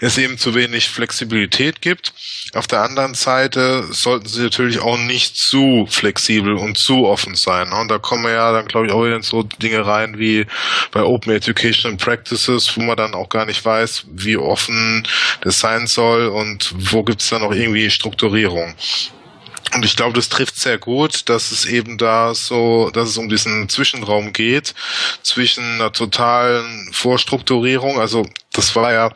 es eben zu wenig Flexibilität gibt. Auf der anderen Seite sollten sie natürlich auch nicht zu flexibel und zu offen sein. Und da kommen ja dann, glaube ich, auch wieder in so Dinge rein wie bei Open Educational Practices, wo man dann auch gar nicht weiß, wie offen das sein soll und wo gibt es dann noch irgendwie Strukturierung. Und ich glaube, das trifft sehr gut, dass es eben da so, dass es um diesen Zwischenraum geht zwischen einer totalen Vorstrukturierung. Also das war ja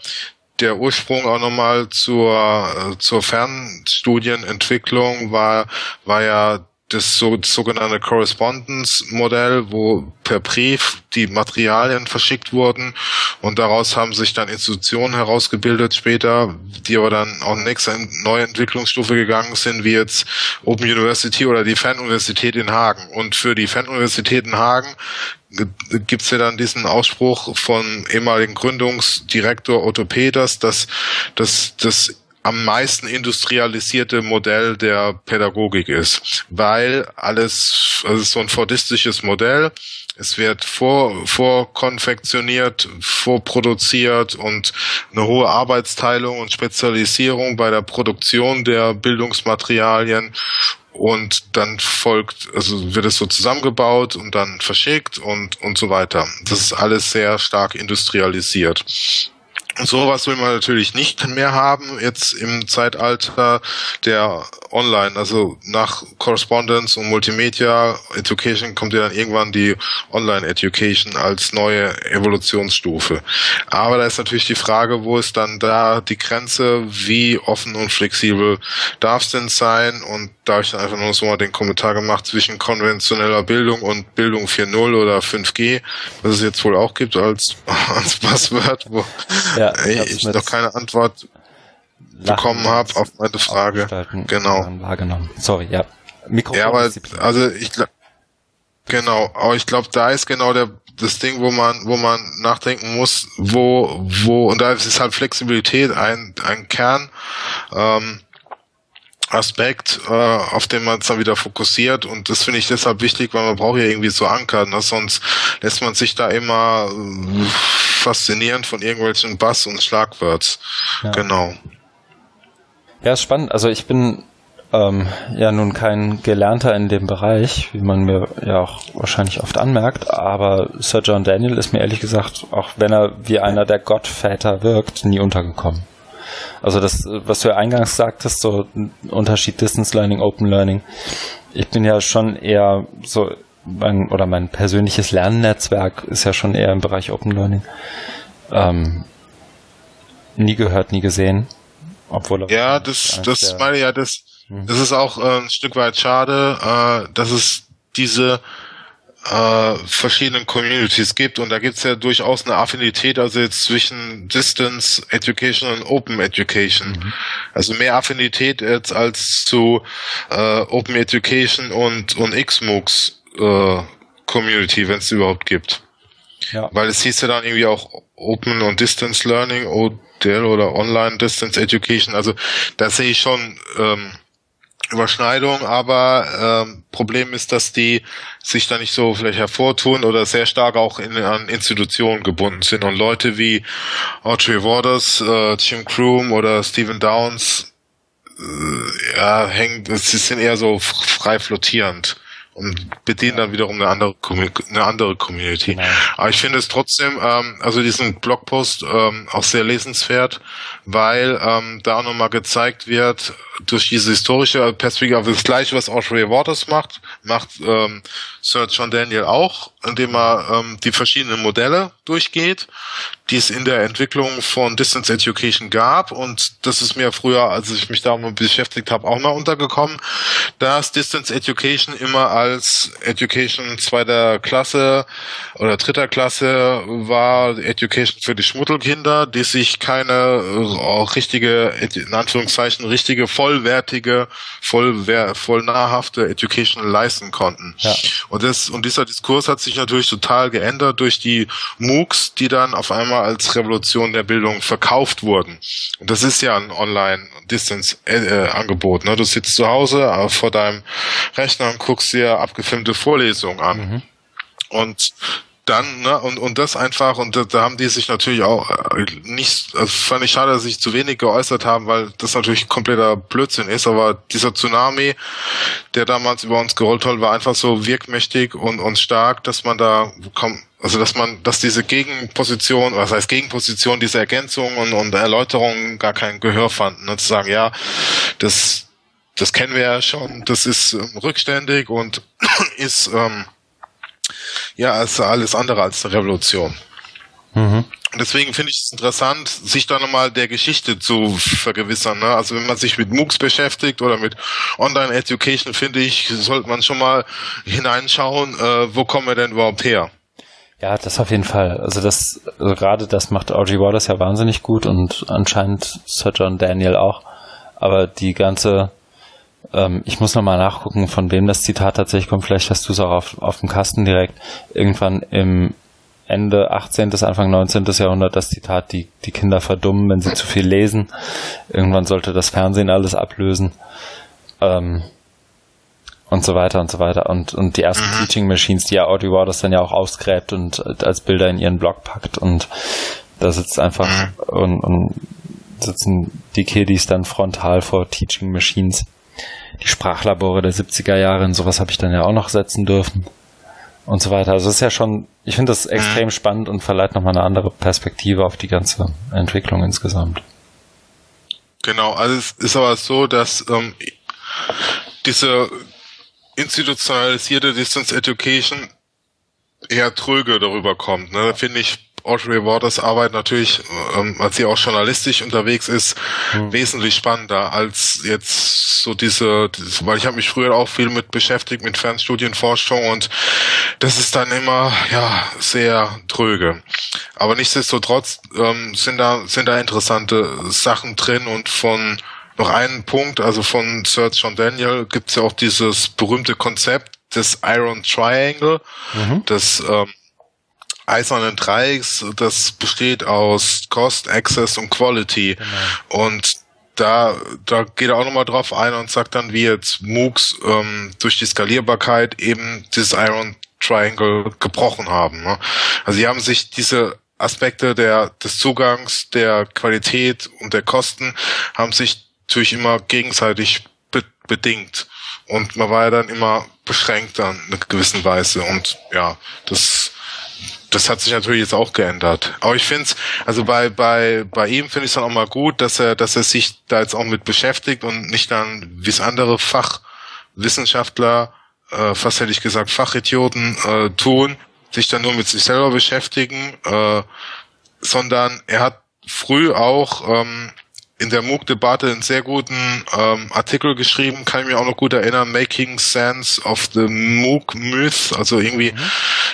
der Ursprung auch nochmal zur, zur Fernstudienentwicklung war, war ja das so, das sogenannte Correspondence-Modell, wo per Brief die Materialien verschickt wurden und daraus haben sich dann Institutionen herausgebildet später, die aber dann auch nächste neue Entwicklungsstufe gegangen sind, wie jetzt Open University oder die Fernuniversität in Hagen. Und für die Fernuniversität in Hagen gibt's ja dann diesen Ausspruch von ehemaligen Gründungsdirektor Otto Peters, dass, dass, dass am meisten industrialisierte Modell der Pädagogik ist, weil alles, also so ein fordistisches Modell, es wird vor, vorkonfektioniert, vorproduziert und eine hohe Arbeitsteilung und Spezialisierung bei der Produktion der Bildungsmaterialien und dann folgt, also wird es so zusammengebaut und dann verschickt und, und so weiter. Das ist alles sehr stark industrialisiert. Sowas will man natürlich nicht mehr haben jetzt im Zeitalter der Online. Also nach Correspondence und Multimedia Education kommt ja dann irgendwann die Online Education als neue Evolutionsstufe. Aber da ist natürlich die Frage, wo ist dann da die Grenze, wie offen und flexibel darf es denn sein? Und da habe ich dann einfach nur so mal den Kommentar gemacht zwischen konventioneller Bildung und Bildung 4.0 oder 5G, was es jetzt wohl auch gibt als, als Passwort, wo ja, ich noch keine Antwort bekommen habe auf meine Frage. Genau. Wahrgenommen. Sorry, ja. Mikro ja, aber also ich genau, aber ich glaube, da ist genau der das Ding, wo man wo man nachdenken muss, wo wo und da ist halt Flexibilität ein ein Kern. Ähm, Aspekt, äh, auf den man es dann wieder fokussiert und das finde ich deshalb wichtig, weil man braucht ja irgendwie so Anker, ne? sonst lässt man sich da immer äh, faszinieren von irgendwelchen Bass- und Schlagworts. Ja. Genau. Ja, ist spannend. Also ich bin ähm, ja nun kein Gelernter in dem Bereich, wie man mir ja auch wahrscheinlich oft anmerkt, aber Sir John Daniel ist mir ehrlich gesagt, auch wenn er wie einer der Gottväter wirkt, nie untergekommen. Also das, was du ja eingangs sagtest, so Unterschied Distance Learning, Open Learning. Ich bin ja schon eher so, mein, oder mein persönliches Lernnetzwerk ist ja schon eher im Bereich Open Learning. Ähm, nie gehört, nie gesehen. Obwohl ja, das, das meine ja, das, mhm. das ist auch äh, ein Stück weit schade, äh, dass es diese äh, verschiedenen Communities gibt und da gibt's ja durchaus eine Affinität also jetzt zwischen Distance Education und Open Education. Mhm. Also mehr Affinität jetzt als zu äh, Open Education und, und XMOOCs äh, Community, wenn es überhaupt gibt. Ja. Weil es hieß ja dann irgendwie auch Open und Distance Learning, oder Online Distance Education. Also da sehe ich schon ähm, Überschneidung, aber ähm, Problem ist, dass die sich da nicht so vielleicht hervortun oder sehr stark auch in, an Institutionen gebunden sind. Und Leute wie Audrey Waters, äh, Jim Croom oder Stephen Downs äh, ja, hängen, sie sind eher so frei flottierend und bedienen dann wiederum eine andere, eine andere Community. Genau. Aber ich finde es trotzdem, ähm, also diesen Blogpost ähm, auch sehr lesenswert, weil ähm, da auch nochmal gezeigt wird, durch diese historische Perspektive, also das gleiche, was Audrey Waters macht, macht ähm, Sir John Daniel auch, indem er ähm, die verschiedenen Modelle durchgeht, die es in der Entwicklung von Distance Education gab. Und das ist mir früher, als ich mich damit beschäftigt habe, auch mal untergekommen, dass Distance Education immer als Education zweiter Klasse oder dritter Klasse war, Education für die Schmuddelkinder, die sich keine äh, richtige, in Anführungszeichen, richtige vollwertige, voll, voll nahrhafte Education leisten konnten. Ja. Und das, und dieser Diskurs hat sich natürlich total geändert durch die MOOCs, die dann auf einmal als Revolution der Bildung verkauft wurden. Und das ist ja ein Online-Distance-Angebot. Ne? Du sitzt zu Hause äh, vor deinem Rechner und guckst dir abgefilmte Vorlesungen an. Mhm. Und dann, ne, und, und das einfach, und da, da haben die sich natürlich auch äh, nicht, also fand ich schade, dass sich zu wenig geäußert haben, weil das natürlich kompletter Blödsinn ist, aber dieser Tsunami, der damals über uns gerollt hat, war einfach so wirkmächtig und, und stark, dass man da kommt, also dass man, dass diese Gegenposition, was heißt Gegenposition, diese Ergänzungen und, und Erläuterungen gar kein Gehör fanden, ne, zu sagen, ja, das, das kennen wir ja schon, das ist ähm, rückständig und ist ähm, ja, ist alles andere als eine Revolution. Mhm. Deswegen finde ich es interessant, sich da nochmal der Geschichte zu vergewissern. Ne? Also wenn man sich mit MOOCs beschäftigt oder mit Online Education, finde ich, sollte man schon mal hineinschauen, äh, wo kommen wir denn überhaupt her? Ja, das auf jeden Fall. Also das, also gerade das macht Audrey Waters ja wahnsinnig gut und anscheinend Sir John Daniel auch. Aber die ganze ähm, ich muss nochmal nachgucken, von wem das Zitat tatsächlich kommt. Vielleicht hast du es auch auf, auf dem Kasten direkt. Irgendwann im Ende 18. bis Anfang 19. Jahrhundert das Zitat, die, die Kinder verdummen, wenn sie zu viel lesen. Irgendwann sollte das Fernsehen alles ablösen. Ähm, und so weiter und so weiter. Und, und die ersten mhm. Teaching Machines, die ja Audrey Waters dann ja auch ausgräbt und als Bilder in ihren Blog packt und da sitzt einfach mhm. und, und sitzen die Kiddies dann frontal vor Teaching Machines. Die Sprachlabore der 70er Jahre, und sowas habe ich dann ja auch noch setzen dürfen. Und so weiter. Also es ist ja schon, ich finde das extrem mhm. spannend und verleiht nochmal eine andere Perspektive auf die ganze Entwicklung insgesamt. Genau, also es ist aber so, dass ähm, diese institutionalisierte Distance Education eher tröge darüber kommt. Ne? Da finde ich Audrey Waters Arbeit natürlich, ähm, als sie auch journalistisch unterwegs ist, mhm. wesentlich spannender als jetzt so diese, diese weil ich habe mich früher auch viel mit beschäftigt mit Fernstudienforschung und das ist dann immer ja sehr tröge. Aber nichtsdestotrotz ähm, sind da sind da interessante Sachen drin und von noch einen Punkt, also von Sir John Daniel gibt's ja auch dieses berühmte Konzept des Iron Triangle, mhm. das ähm, eisernen Dreiecks, das besteht aus Cost, Access und Quality. Genau. Und da, da geht er auch nochmal drauf ein und sagt dann, wie jetzt MOOCs ähm, durch die Skalierbarkeit eben dieses Iron Triangle gebrochen haben. Ne? Also sie haben sich diese Aspekte der, des Zugangs, der Qualität und der Kosten haben sich natürlich immer gegenseitig be bedingt. Und man war ja dann immer beschränkt dann in einer gewissen Weise. Und ja, das das hat sich natürlich jetzt auch geändert. Aber ich finde es, also bei, bei, bei ihm finde ich es dann auch mal gut, dass er, dass er sich da jetzt auch mit beschäftigt und nicht dann, wie es andere Fachwissenschaftler, äh, fast hätte ich gesagt, Fachidioten äh, tun, sich dann nur mit sich selber beschäftigen, äh, sondern er hat früh auch ähm, in der MOOC-Debatte einen sehr guten ähm, Artikel geschrieben, kann ich mir auch noch gut erinnern, Making Sense of the MOOC Myth, also irgendwie, mhm.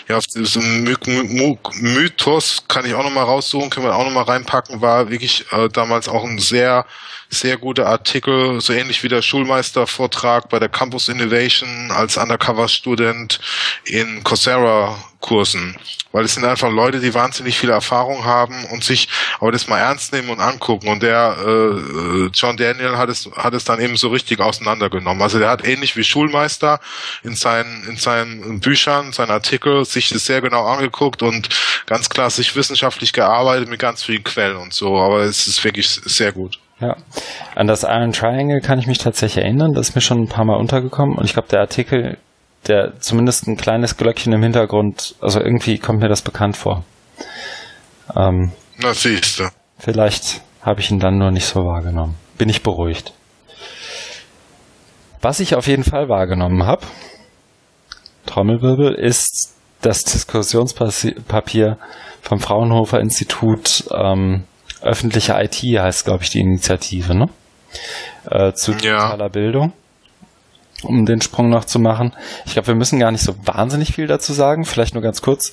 ja, auf diesem MOOC-Mythos kann ich auch noch mal raussuchen, können wir auch noch mal reinpacken, war wirklich äh, damals auch ein sehr sehr guter Artikel, so ähnlich wie der Schulmeistervortrag bei der Campus Innovation als Undercover-Student in Coursera-Kursen. Weil es sind einfach Leute, die wahnsinnig viel Erfahrung haben und sich aber das mal ernst nehmen und angucken. Und der äh, John Daniel hat es, hat es dann eben so richtig auseinandergenommen. Also der hat ähnlich wie Schulmeister in seinen, in seinen Büchern, seinen Artikel sich das sehr genau angeguckt und ganz klar sich wissenschaftlich gearbeitet mit ganz vielen Quellen und so. Aber es ist wirklich sehr gut. Ja, an das Iron Triangle kann ich mich tatsächlich erinnern. Das ist mir schon ein paar Mal untergekommen. Und ich glaube, der Artikel, der zumindest ein kleines Glöckchen im Hintergrund, also irgendwie kommt mir das bekannt vor. Ähm, Na, siehst du. Vielleicht habe ich ihn dann nur nicht so wahrgenommen. Bin ich beruhigt. Was ich auf jeden Fall wahrgenommen habe, Trommelwirbel, ist das Diskussionspapier vom Fraunhofer Institut ähm, öffentliche IT heißt, glaube ich, die Initiative, ne? Äh, zu digitaler ja. Bildung. Um den Sprung noch zu machen. Ich glaube, wir müssen gar nicht so wahnsinnig viel dazu sagen. Vielleicht nur ganz kurz.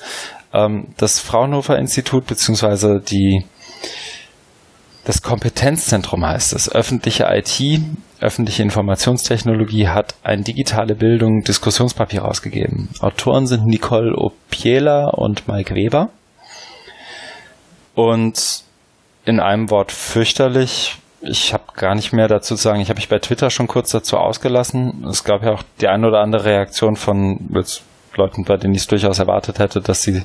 Ähm, das Fraunhofer Institut beziehungsweise die das Kompetenzzentrum heißt es. Öffentliche IT, öffentliche Informationstechnologie hat ein digitale Bildung Diskussionspapier rausgegeben. Autoren sind Nicole Opiela und Mike Weber. Und in einem Wort fürchterlich. Ich habe gar nicht mehr dazu zu sagen. Ich habe mich bei Twitter schon kurz dazu ausgelassen. Es gab ja auch die eine oder andere Reaktion von Leuten, bei denen ich es durchaus erwartet hätte, dass sie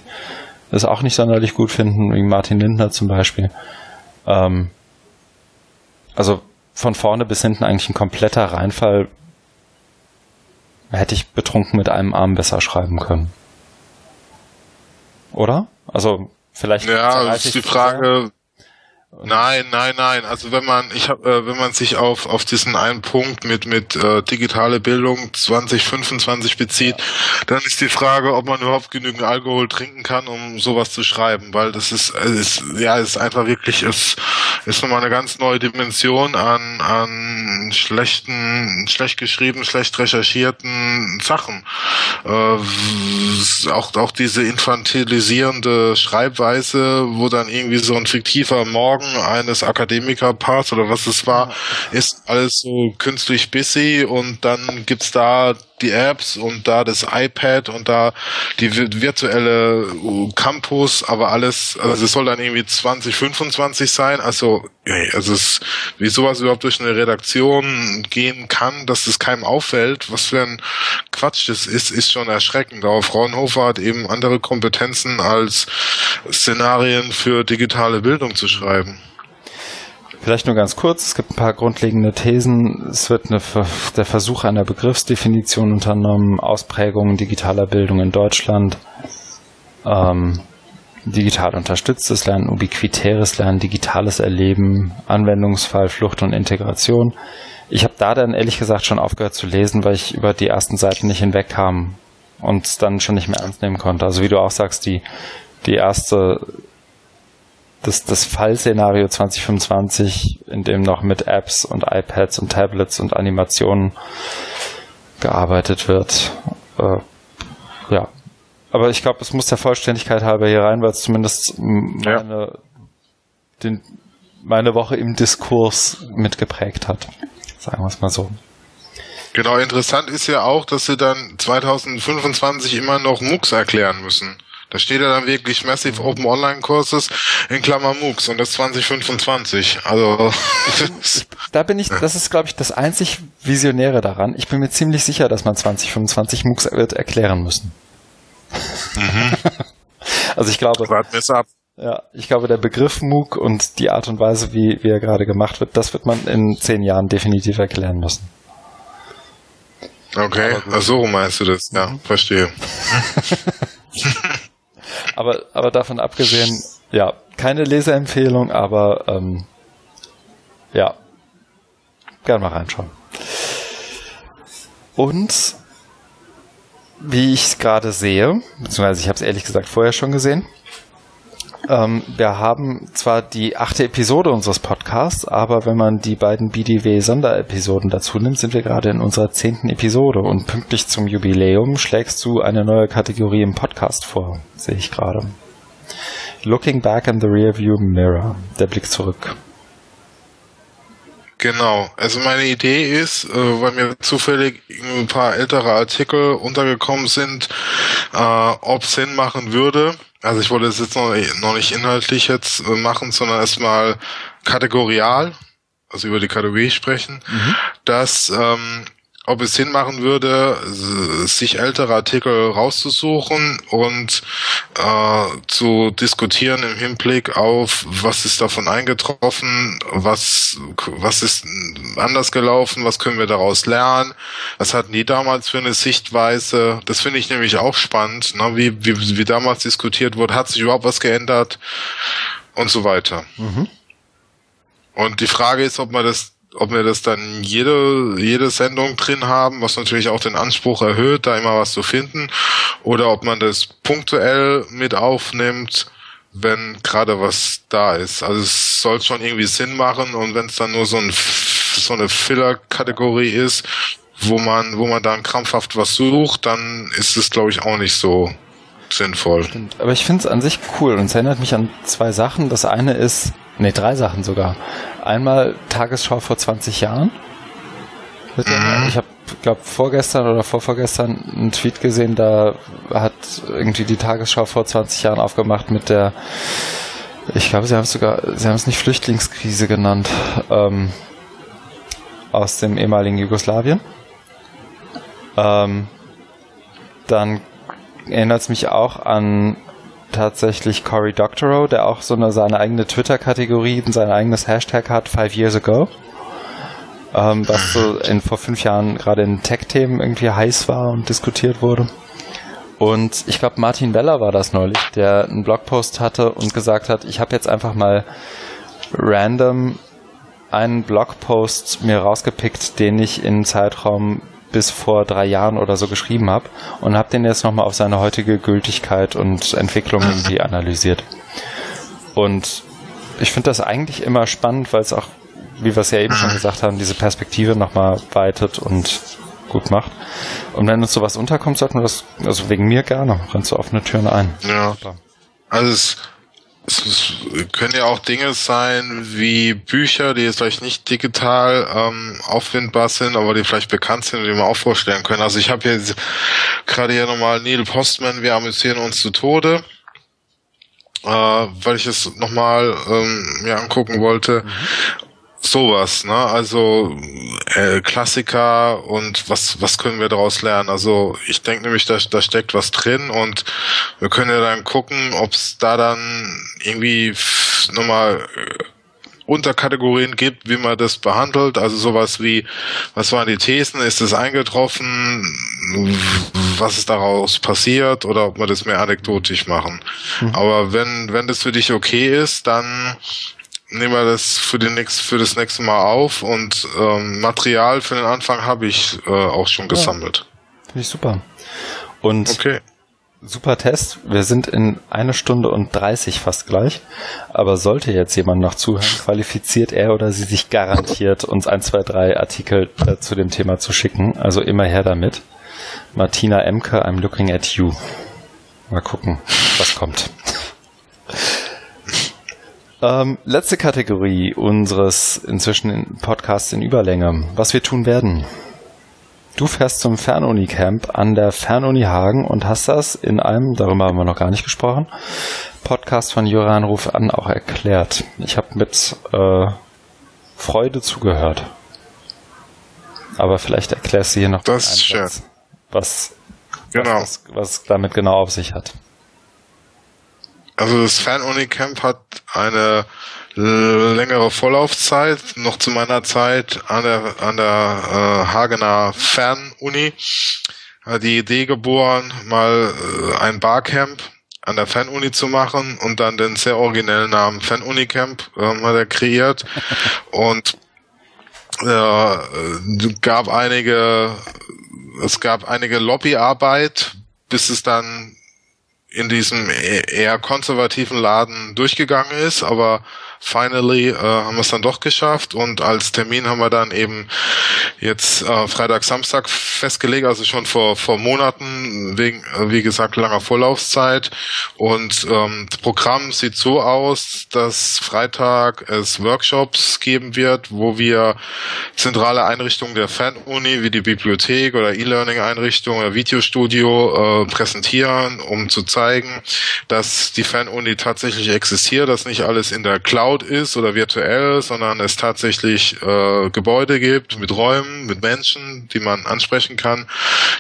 es auch nicht sonderlich gut finden, wie Martin Lindner zum Beispiel. Ähm, also von vorne bis hinten eigentlich ein kompletter Reinfall. Hätte ich betrunken mit einem Arm besser schreiben können. Oder? Also vielleicht. Ja, ist die Frage, Nein, nein, nein. Also wenn man, ich habe, äh, wenn man sich auf auf diesen einen Punkt mit mit äh, digitale Bildung 2025 bezieht, dann ist die Frage, ob man überhaupt genügend Alkohol trinken kann, um sowas zu schreiben, weil das ist, ist ja, ist einfach wirklich, ist ist nochmal eine ganz neue Dimension an an schlechten, schlecht geschriebenen, schlecht recherchierten Sachen. Äh, auch auch diese infantilisierende Schreibweise, wo dann irgendwie so ein fiktiver Morgen Morgen eines Akademikerpaars oder was es war, ist alles so künstlich busy und dann gibt's da die Apps und da das iPad und da die virtuelle uh, Campus, aber alles, also es soll dann irgendwie 2025 sein. Also, also es, wie sowas überhaupt durch eine Redaktion gehen kann, dass es keinem auffällt, was für ein Quatsch das ist, ist schon erschreckend. Auch Fraunhofer hat eben andere Kompetenzen als Szenarien für digitale Bildung zu schreiben. Vielleicht nur ganz kurz, es gibt ein paar grundlegende Thesen. Es wird eine, der Versuch einer Begriffsdefinition unternommen, Ausprägungen digitaler Bildung in Deutschland, ähm, digital unterstütztes Lernen, ubiquitäres Lernen, digitales Erleben, Anwendungsfall, Flucht und Integration. Ich habe da dann ehrlich gesagt schon aufgehört zu lesen, weil ich über die ersten Seiten nicht hinwegkam und dann schon nicht mehr ernst nehmen konnte. Also wie du auch sagst, die, die erste das, das Fallszenario 2025, in dem noch mit Apps und iPads und Tablets und Animationen gearbeitet wird. Äh, ja. Aber ich glaube, es muss der Vollständigkeit halber hier rein, weil es zumindest meine, ja. den, meine Woche im Diskurs mitgeprägt hat. Sagen wir es mal so. Genau, interessant ist ja auch, dass sie dann 2025 immer noch MOOCs erklären müssen. Da steht ja dann wirklich Massive Open Online Courses in Klammer MOOCs und das 2025. Also da bin ich, das ist glaube ich das einzig Visionäre daran. Ich bin mir ziemlich sicher, dass man 2025 MOOCs wird erklären müssen. Mhm. also ich glaube. Warten wir es ab. Ja, ich glaube, der Begriff MOOC und die Art und Weise, wie, wie er gerade gemacht wird, das wird man in zehn Jahren definitiv erklären müssen. Okay, ach so meinst du das? Ja, verstehe. aber, aber davon abgesehen, ja, keine Leseempfehlung, aber ähm, ja, gerne mal reinschauen. Und wie ich es gerade sehe, beziehungsweise ich habe es ehrlich gesagt vorher schon gesehen, ähm, wir haben zwar die achte Episode unseres Podcasts, aber wenn man die beiden BDW-Sonderepisoden dazu nimmt, sind wir gerade in unserer zehnten Episode und pünktlich zum Jubiläum schlägst du eine neue Kategorie im Podcast vor, sehe ich gerade. Looking back in the rearview mirror, der Blick zurück. Genau. Also meine Idee ist, äh, weil mir zufällig ein paar ältere Artikel untergekommen sind, äh, ob es Sinn machen würde. Also ich wollte es jetzt noch, noch nicht inhaltlich jetzt äh, machen, sondern erstmal kategorial, also über die Kategorie sprechen, mhm. dass ähm, ob es Sinn machen würde, sich ältere Artikel rauszusuchen und äh, zu diskutieren im Hinblick auf, was ist davon eingetroffen, was, was ist anders gelaufen, was können wir daraus lernen, was hatten die damals für eine Sichtweise. Das finde ich nämlich auch spannend, ne? wie, wie, wie damals diskutiert wurde, hat sich überhaupt was geändert und so weiter. Mhm. Und die Frage ist, ob man das ob wir das dann jede, jede Sendung drin haben, was natürlich auch den Anspruch erhöht, da immer was zu finden, oder ob man das punktuell mit aufnimmt, wenn gerade was da ist. Also es soll schon irgendwie Sinn machen und wenn es dann nur so, ein, so eine Filler-Kategorie ist, wo man, wo man dann krampfhaft was sucht, dann ist es, glaube ich, auch nicht so sinnvoll. Stimmt. Aber ich finde es an sich cool und es erinnert mich an zwei Sachen. Das eine ist, nee, drei Sachen sogar. Einmal Tagesschau vor 20 Jahren. Mhm. Ich habe, glaube vorgestern oder vorvorgestern einen Tweet gesehen, da hat irgendwie die Tagesschau vor 20 Jahren aufgemacht mit der, ich glaube, sie haben es sogar, sie haben es nicht Flüchtlingskrise genannt, ähm, aus dem ehemaligen Jugoslawien. Ähm, dann erinnert es mich auch an tatsächlich Cory Doctorow, der auch so eine, seine eigene Twitter-Kategorie und sein eigenes Hashtag hat, Five Years Ago. Ähm, was so in, vor fünf Jahren gerade in Tech-Themen irgendwie heiß war und diskutiert wurde. Und ich glaube, Martin Weller war das neulich, der einen Blogpost hatte und gesagt hat, ich habe jetzt einfach mal random einen Blogpost mir rausgepickt, den ich in Zeitraum bis vor drei Jahren oder so geschrieben habe und habe den jetzt nochmal auf seine heutige Gültigkeit und Entwicklung irgendwie analysiert. Und ich finde das eigentlich immer spannend, weil es auch, wie wir es ja eben schon gesagt haben, diese Perspektive nochmal weitet und gut macht. Und wenn uns sowas unterkommt, sollten wir das, also wegen mir gerne, rennst du offene Türen ein. Ja. Also es es können ja auch Dinge sein wie Bücher, die jetzt vielleicht nicht digital ähm, auffindbar sind, aber die vielleicht bekannt sind und die man auch vorstellen können. Also ich habe jetzt gerade hier nochmal Neil Postman, wir amüsieren uns zu Tode, äh, weil ich es nochmal ähm, mir angucken wollte. Mhm sowas, ne? Also äh, Klassiker und was was können wir daraus lernen? Also ich denke nämlich, da, da steckt was drin und wir können ja dann gucken, ob es da dann irgendwie nochmal äh, Unterkategorien gibt, wie man das behandelt. Also sowas wie, was waren die Thesen? Ist es eingetroffen? Was ist daraus passiert? Oder ob wir das mehr anekdotisch machen. Mhm. Aber wenn, wenn das für dich okay ist, dann nehmen wir das für, den nächst, für das nächste Mal auf und ähm, Material für den Anfang habe ich äh, auch schon gesammelt. Ja, Finde ich super. Und okay. super Test. Wir sind in eine Stunde und 30 fast gleich. Aber sollte jetzt jemand noch zuhören, qualifiziert er oder sie sich garantiert, uns ein, zwei, drei Artikel äh, zu dem Thema zu schicken. Also immer her damit. Martina Emke, I'm looking at you. Mal gucken, was kommt. Ähm, letzte Kategorie unseres inzwischen Podcasts in Überlänge. Was wir tun werden. Du fährst zum Fernuni-Camp an der Fernuni Hagen und hast das in einem, darüber haben wir noch gar nicht gesprochen, Podcast von Joran Ruf an auch erklärt. Ich habe mit äh, Freude zugehört. Aber vielleicht erklärst du hier noch das schön. was, genau. was, was damit genau auf sich hat. Also das Fernunicamp hat eine längere Vorlaufzeit, noch zu meiner Zeit an der, an der äh, Hagener Fernuni. Die Idee geboren, mal äh, ein Barcamp an der Fanuni zu machen und dann den sehr originellen Namen Fanunicamp äh, hat er kreiert und äh, gab einige es gab einige Lobbyarbeit, bis es dann in diesem e-, eher konservativen Laden durchgegangen ist, aber finally äh, haben wir es dann doch geschafft und als Termin haben wir dann eben jetzt äh, Freitag, Samstag festgelegt, also schon vor, vor Monaten, wegen, äh, wie gesagt, langer Vorlaufzeit. Und ähm, das Programm sieht so aus, dass Freitag es Workshops geben wird, wo wir zentrale Einrichtungen der Fernuni, wie die Bibliothek oder E-Learning-Einrichtung oder Videostudio äh, präsentieren, um zu zeigen, dass die Fernuni tatsächlich existiert, dass nicht alles in der Cloud Cloud ist oder virtuell, sondern es tatsächlich äh, Gebäude gibt mit Räumen, mit Menschen, die man ansprechen kann,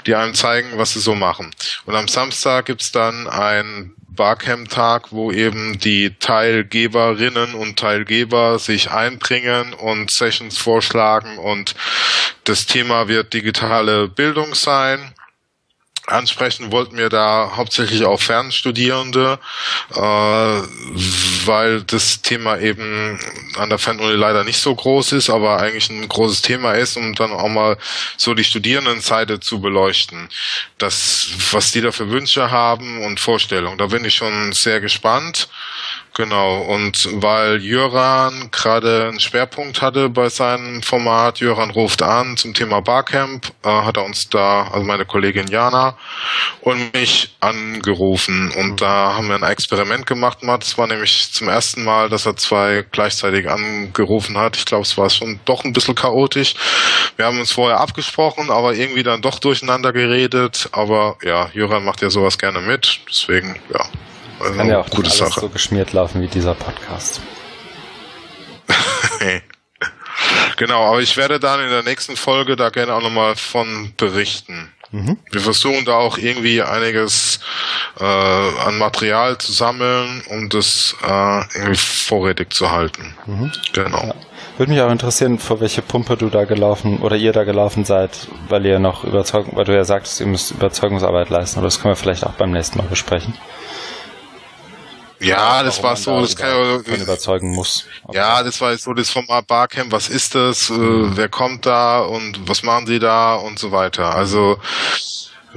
die einem zeigen, was sie so machen. Und am Samstag gibt's dann ein Barcamp-Tag, wo eben die Teilgeberinnen und Teilgeber sich einbringen und Sessions vorschlagen und das Thema wird digitale Bildung sein ansprechen wollten wir da hauptsächlich auch Fernstudierende, äh, weil das Thema eben an der Fernuni leider nicht so groß ist, aber eigentlich ein großes Thema ist, um dann auch mal so die Studierendenseite zu beleuchten. Das, was die da für Wünsche haben und Vorstellungen. Da bin ich schon sehr gespannt. Genau, und weil Jöran gerade einen Schwerpunkt hatte bei seinem Format, Jöran ruft an zum Thema Barcamp, äh, hat er uns da, also meine Kollegin Jana und mich angerufen und da haben wir ein Experiment gemacht. Das war nämlich zum ersten Mal, dass er zwei gleichzeitig angerufen hat. Ich glaube, es war schon doch ein bisschen chaotisch. Wir haben uns vorher abgesprochen, aber irgendwie dann doch durcheinander geredet. Aber ja, Jöran macht ja sowas gerne mit, deswegen ja. Also, Kann ja auch gute nicht alles Sache. so geschmiert laufen wie dieser Podcast. genau, aber ich werde dann in der nächsten Folge da gerne auch nochmal von berichten. Mhm. Wir versuchen da auch irgendwie einiges äh, an Material zu sammeln, um das äh, irgendwie vorrätig zu halten. Mhm. Genau. Ja. Würde mich auch interessieren, vor welche Pumpe du da gelaufen oder ihr da gelaufen seid, weil ihr noch Überzeugung, weil du ja sagtest, ihr müsst Überzeugungsarbeit leisten, aber das können wir vielleicht auch beim nächsten Mal besprechen. Ja, das war so, das kann ja überzeugen muss. Okay. Ja, das war so das Format Barcamp, was ist das, mhm. wer kommt da und was machen sie da und so weiter. Also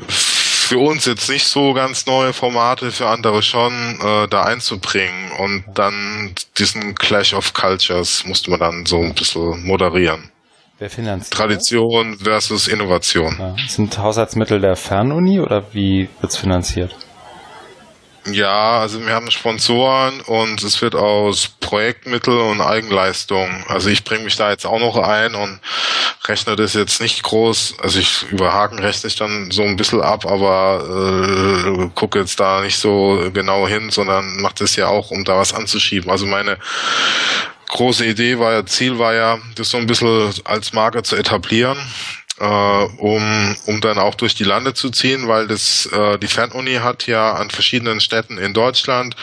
für uns jetzt nicht so ganz neue Formate, für andere schon, äh, da einzubringen und dann diesen Clash of Cultures musste man dann so ein bisschen moderieren. Wer finanziert? Tradition versus Innovation. Ja. Sind Haushaltsmittel der Fernuni oder wie wird's finanziert? Ja, also wir haben Sponsoren und es wird aus Projektmittel und Eigenleistung. Also ich bringe mich da jetzt auch noch ein und rechne das jetzt nicht groß. Also ich über Haken rechne ich dann so ein bisschen ab, aber äh, gucke jetzt da nicht so genau hin, sondern mache das ja auch, um da was anzuschieben. Also meine große Idee war ja, Ziel war ja, das so ein bisschen als Marke zu etablieren äh, um, um dann auch durch die Lande zu ziehen, weil das äh, die Fernuni hat ja an verschiedenen Städten in Deutschland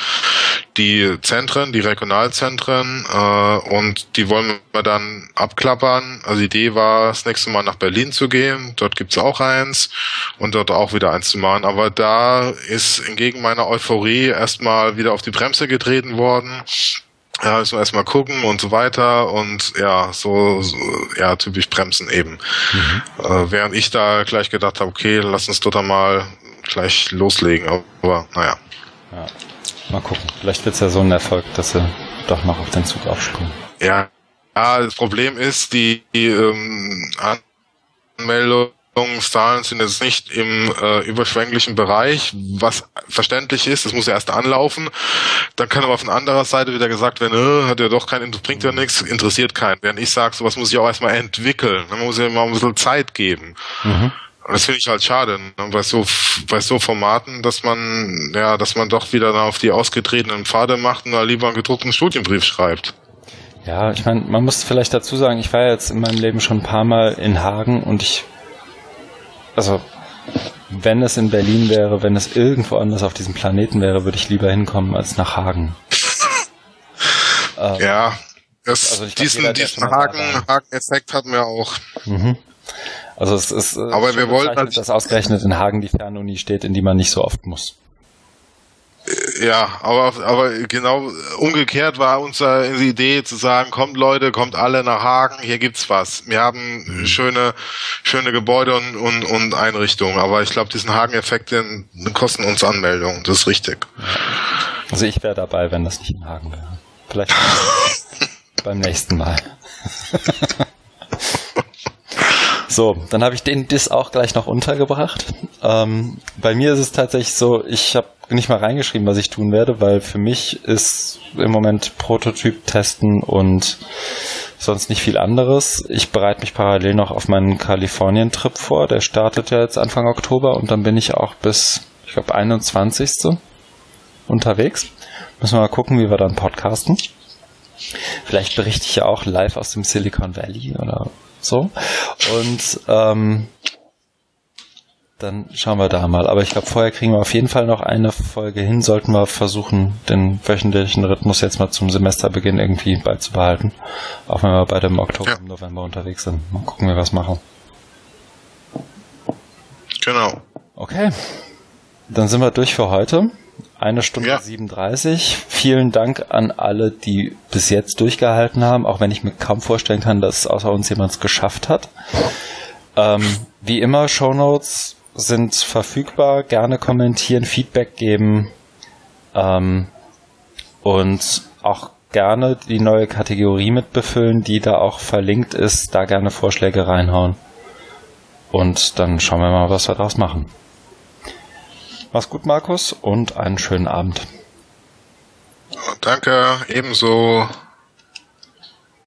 die Zentren, die Regionalzentren äh, und die wollen wir dann abklappern. Also die Idee war, das nächste Mal nach Berlin zu gehen. Dort gibt's auch eins und dort auch wieder eins zu machen. Aber da ist entgegen meiner Euphorie erstmal wieder auf die Bremse getreten worden ja, müssen wir erstmal gucken und so weiter und ja, so, so ja, typisch Bremsen eben. Mhm. Äh, während ich da gleich gedacht habe, okay, lass uns dort mal gleich loslegen, aber naja. Ja, mal gucken. Vielleicht wird's ja so ein Erfolg, dass sie doch noch auf den Zug aufspringen. Ja, ja das Problem ist, die, die ähm, Anmeldung Zahlen sind jetzt nicht im äh, überschwänglichen Bereich, was verständlich ist, das muss ja erst anlaufen. Dann kann aber von anderer Seite wieder gesagt werden, äh, hat ja doch kein, bringt ja nichts, interessiert keinen. Während ich sage, sowas muss ich auch erstmal entwickeln. Man muss ja mal ein bisschen Zeit geben. Mhm. Das finde ich halt schade, ne? bei so, bei so Formaten, dass man, ja, dass man doch wieder auf die ausgetretenen Pfade macht und da lieber einen gedruckten Studienbrief schreibt. Ja, ich meine, man muss vielleicht dazu sagen, ich war jetzt in meinem Leben schon ein paar Mal in Hagen und ich also wenn es in Berlin wäre, wenn es irgendwo anders auf diesem Planeten wäre, würde ich lieber hinkommen als nach Hagen. ähm, ja, das, also diesen, jeder, diesen Hagen, Hagen-Effekt hatten wir auch. Mhm. Also es ist äh, aber wir wollten halt dass ausgerechnet in Hagen die Fernuni steht, in die man nicht so oft muss. Ja, aber, aber genau umgekehrt war unsere Idee zu sagen, kommt Leute, kommt alle nach Hagen, hier gibt's was. Wir haben mhm. schöne, schöne Gebäude und, und, und Einrichtungen, aber ich glaube, diesen Hagen-Effekt, den, den kosten uns Anmeldungen, das ist richtig. Also ich wäre dabei, wenn das nicht in Hagen wäre. Vielleicht beim nächsten Mal. So, dann habe ich den Diss auch gleich noch untergebracht. Ähm, bei mir ist es tatsächlich so, ich habe nicht mal reingeschrieben, was ich tun werde, weil für mich ist im Moment Prototyp testen und sonst nicht viel anderes. Ich bereite mich parallel noch auf meinen Kalifornien-Trip vor. Der startet ja jetzt Anfang Oktober und dann bin ich auch bis, ich glaube, 21. unterwegs. Müssen wir mal gucken, wie wir dann podcasten. Vielleicht berichte ich ja auch live aus dem Silicon Valley oder so. Und ähm, dann schauen wir da mal. Aber ich glaube, vorher kriegen wir auf jeden Fall noch eine Folge hin. Sollten wir versuchen, den wöchentlichen Rhythmus jetzt mal zum Semesterbeginn irgendwie beizubehalten. Auch wenn wir beide im Oktober, ja. im November unterwegs sind. Mal gucken, wie wir was machen. Genau. Okay. Dann sind wir durch für heute. Eine Stunde ja. 37. Vielen Dank an alle, die bis jetzt durchgehalten haben, auch wenn ich mir kaum vorstellen kann, dass außer uns jemand es geschafft hat. Ähm, wie immer, Show Notes sind verfügbar. Gerne kommentieren, Feedback geben ähm, und auch gerne die neue Kategorie mitbefüllen, die da auch verlinkt ist. Da gerne Vorschläge reinhauen. Und dann schauen wir mal, was wir daraus machen. Mach's gut, Markus, und einen schönen Abend. Danke, ebenso.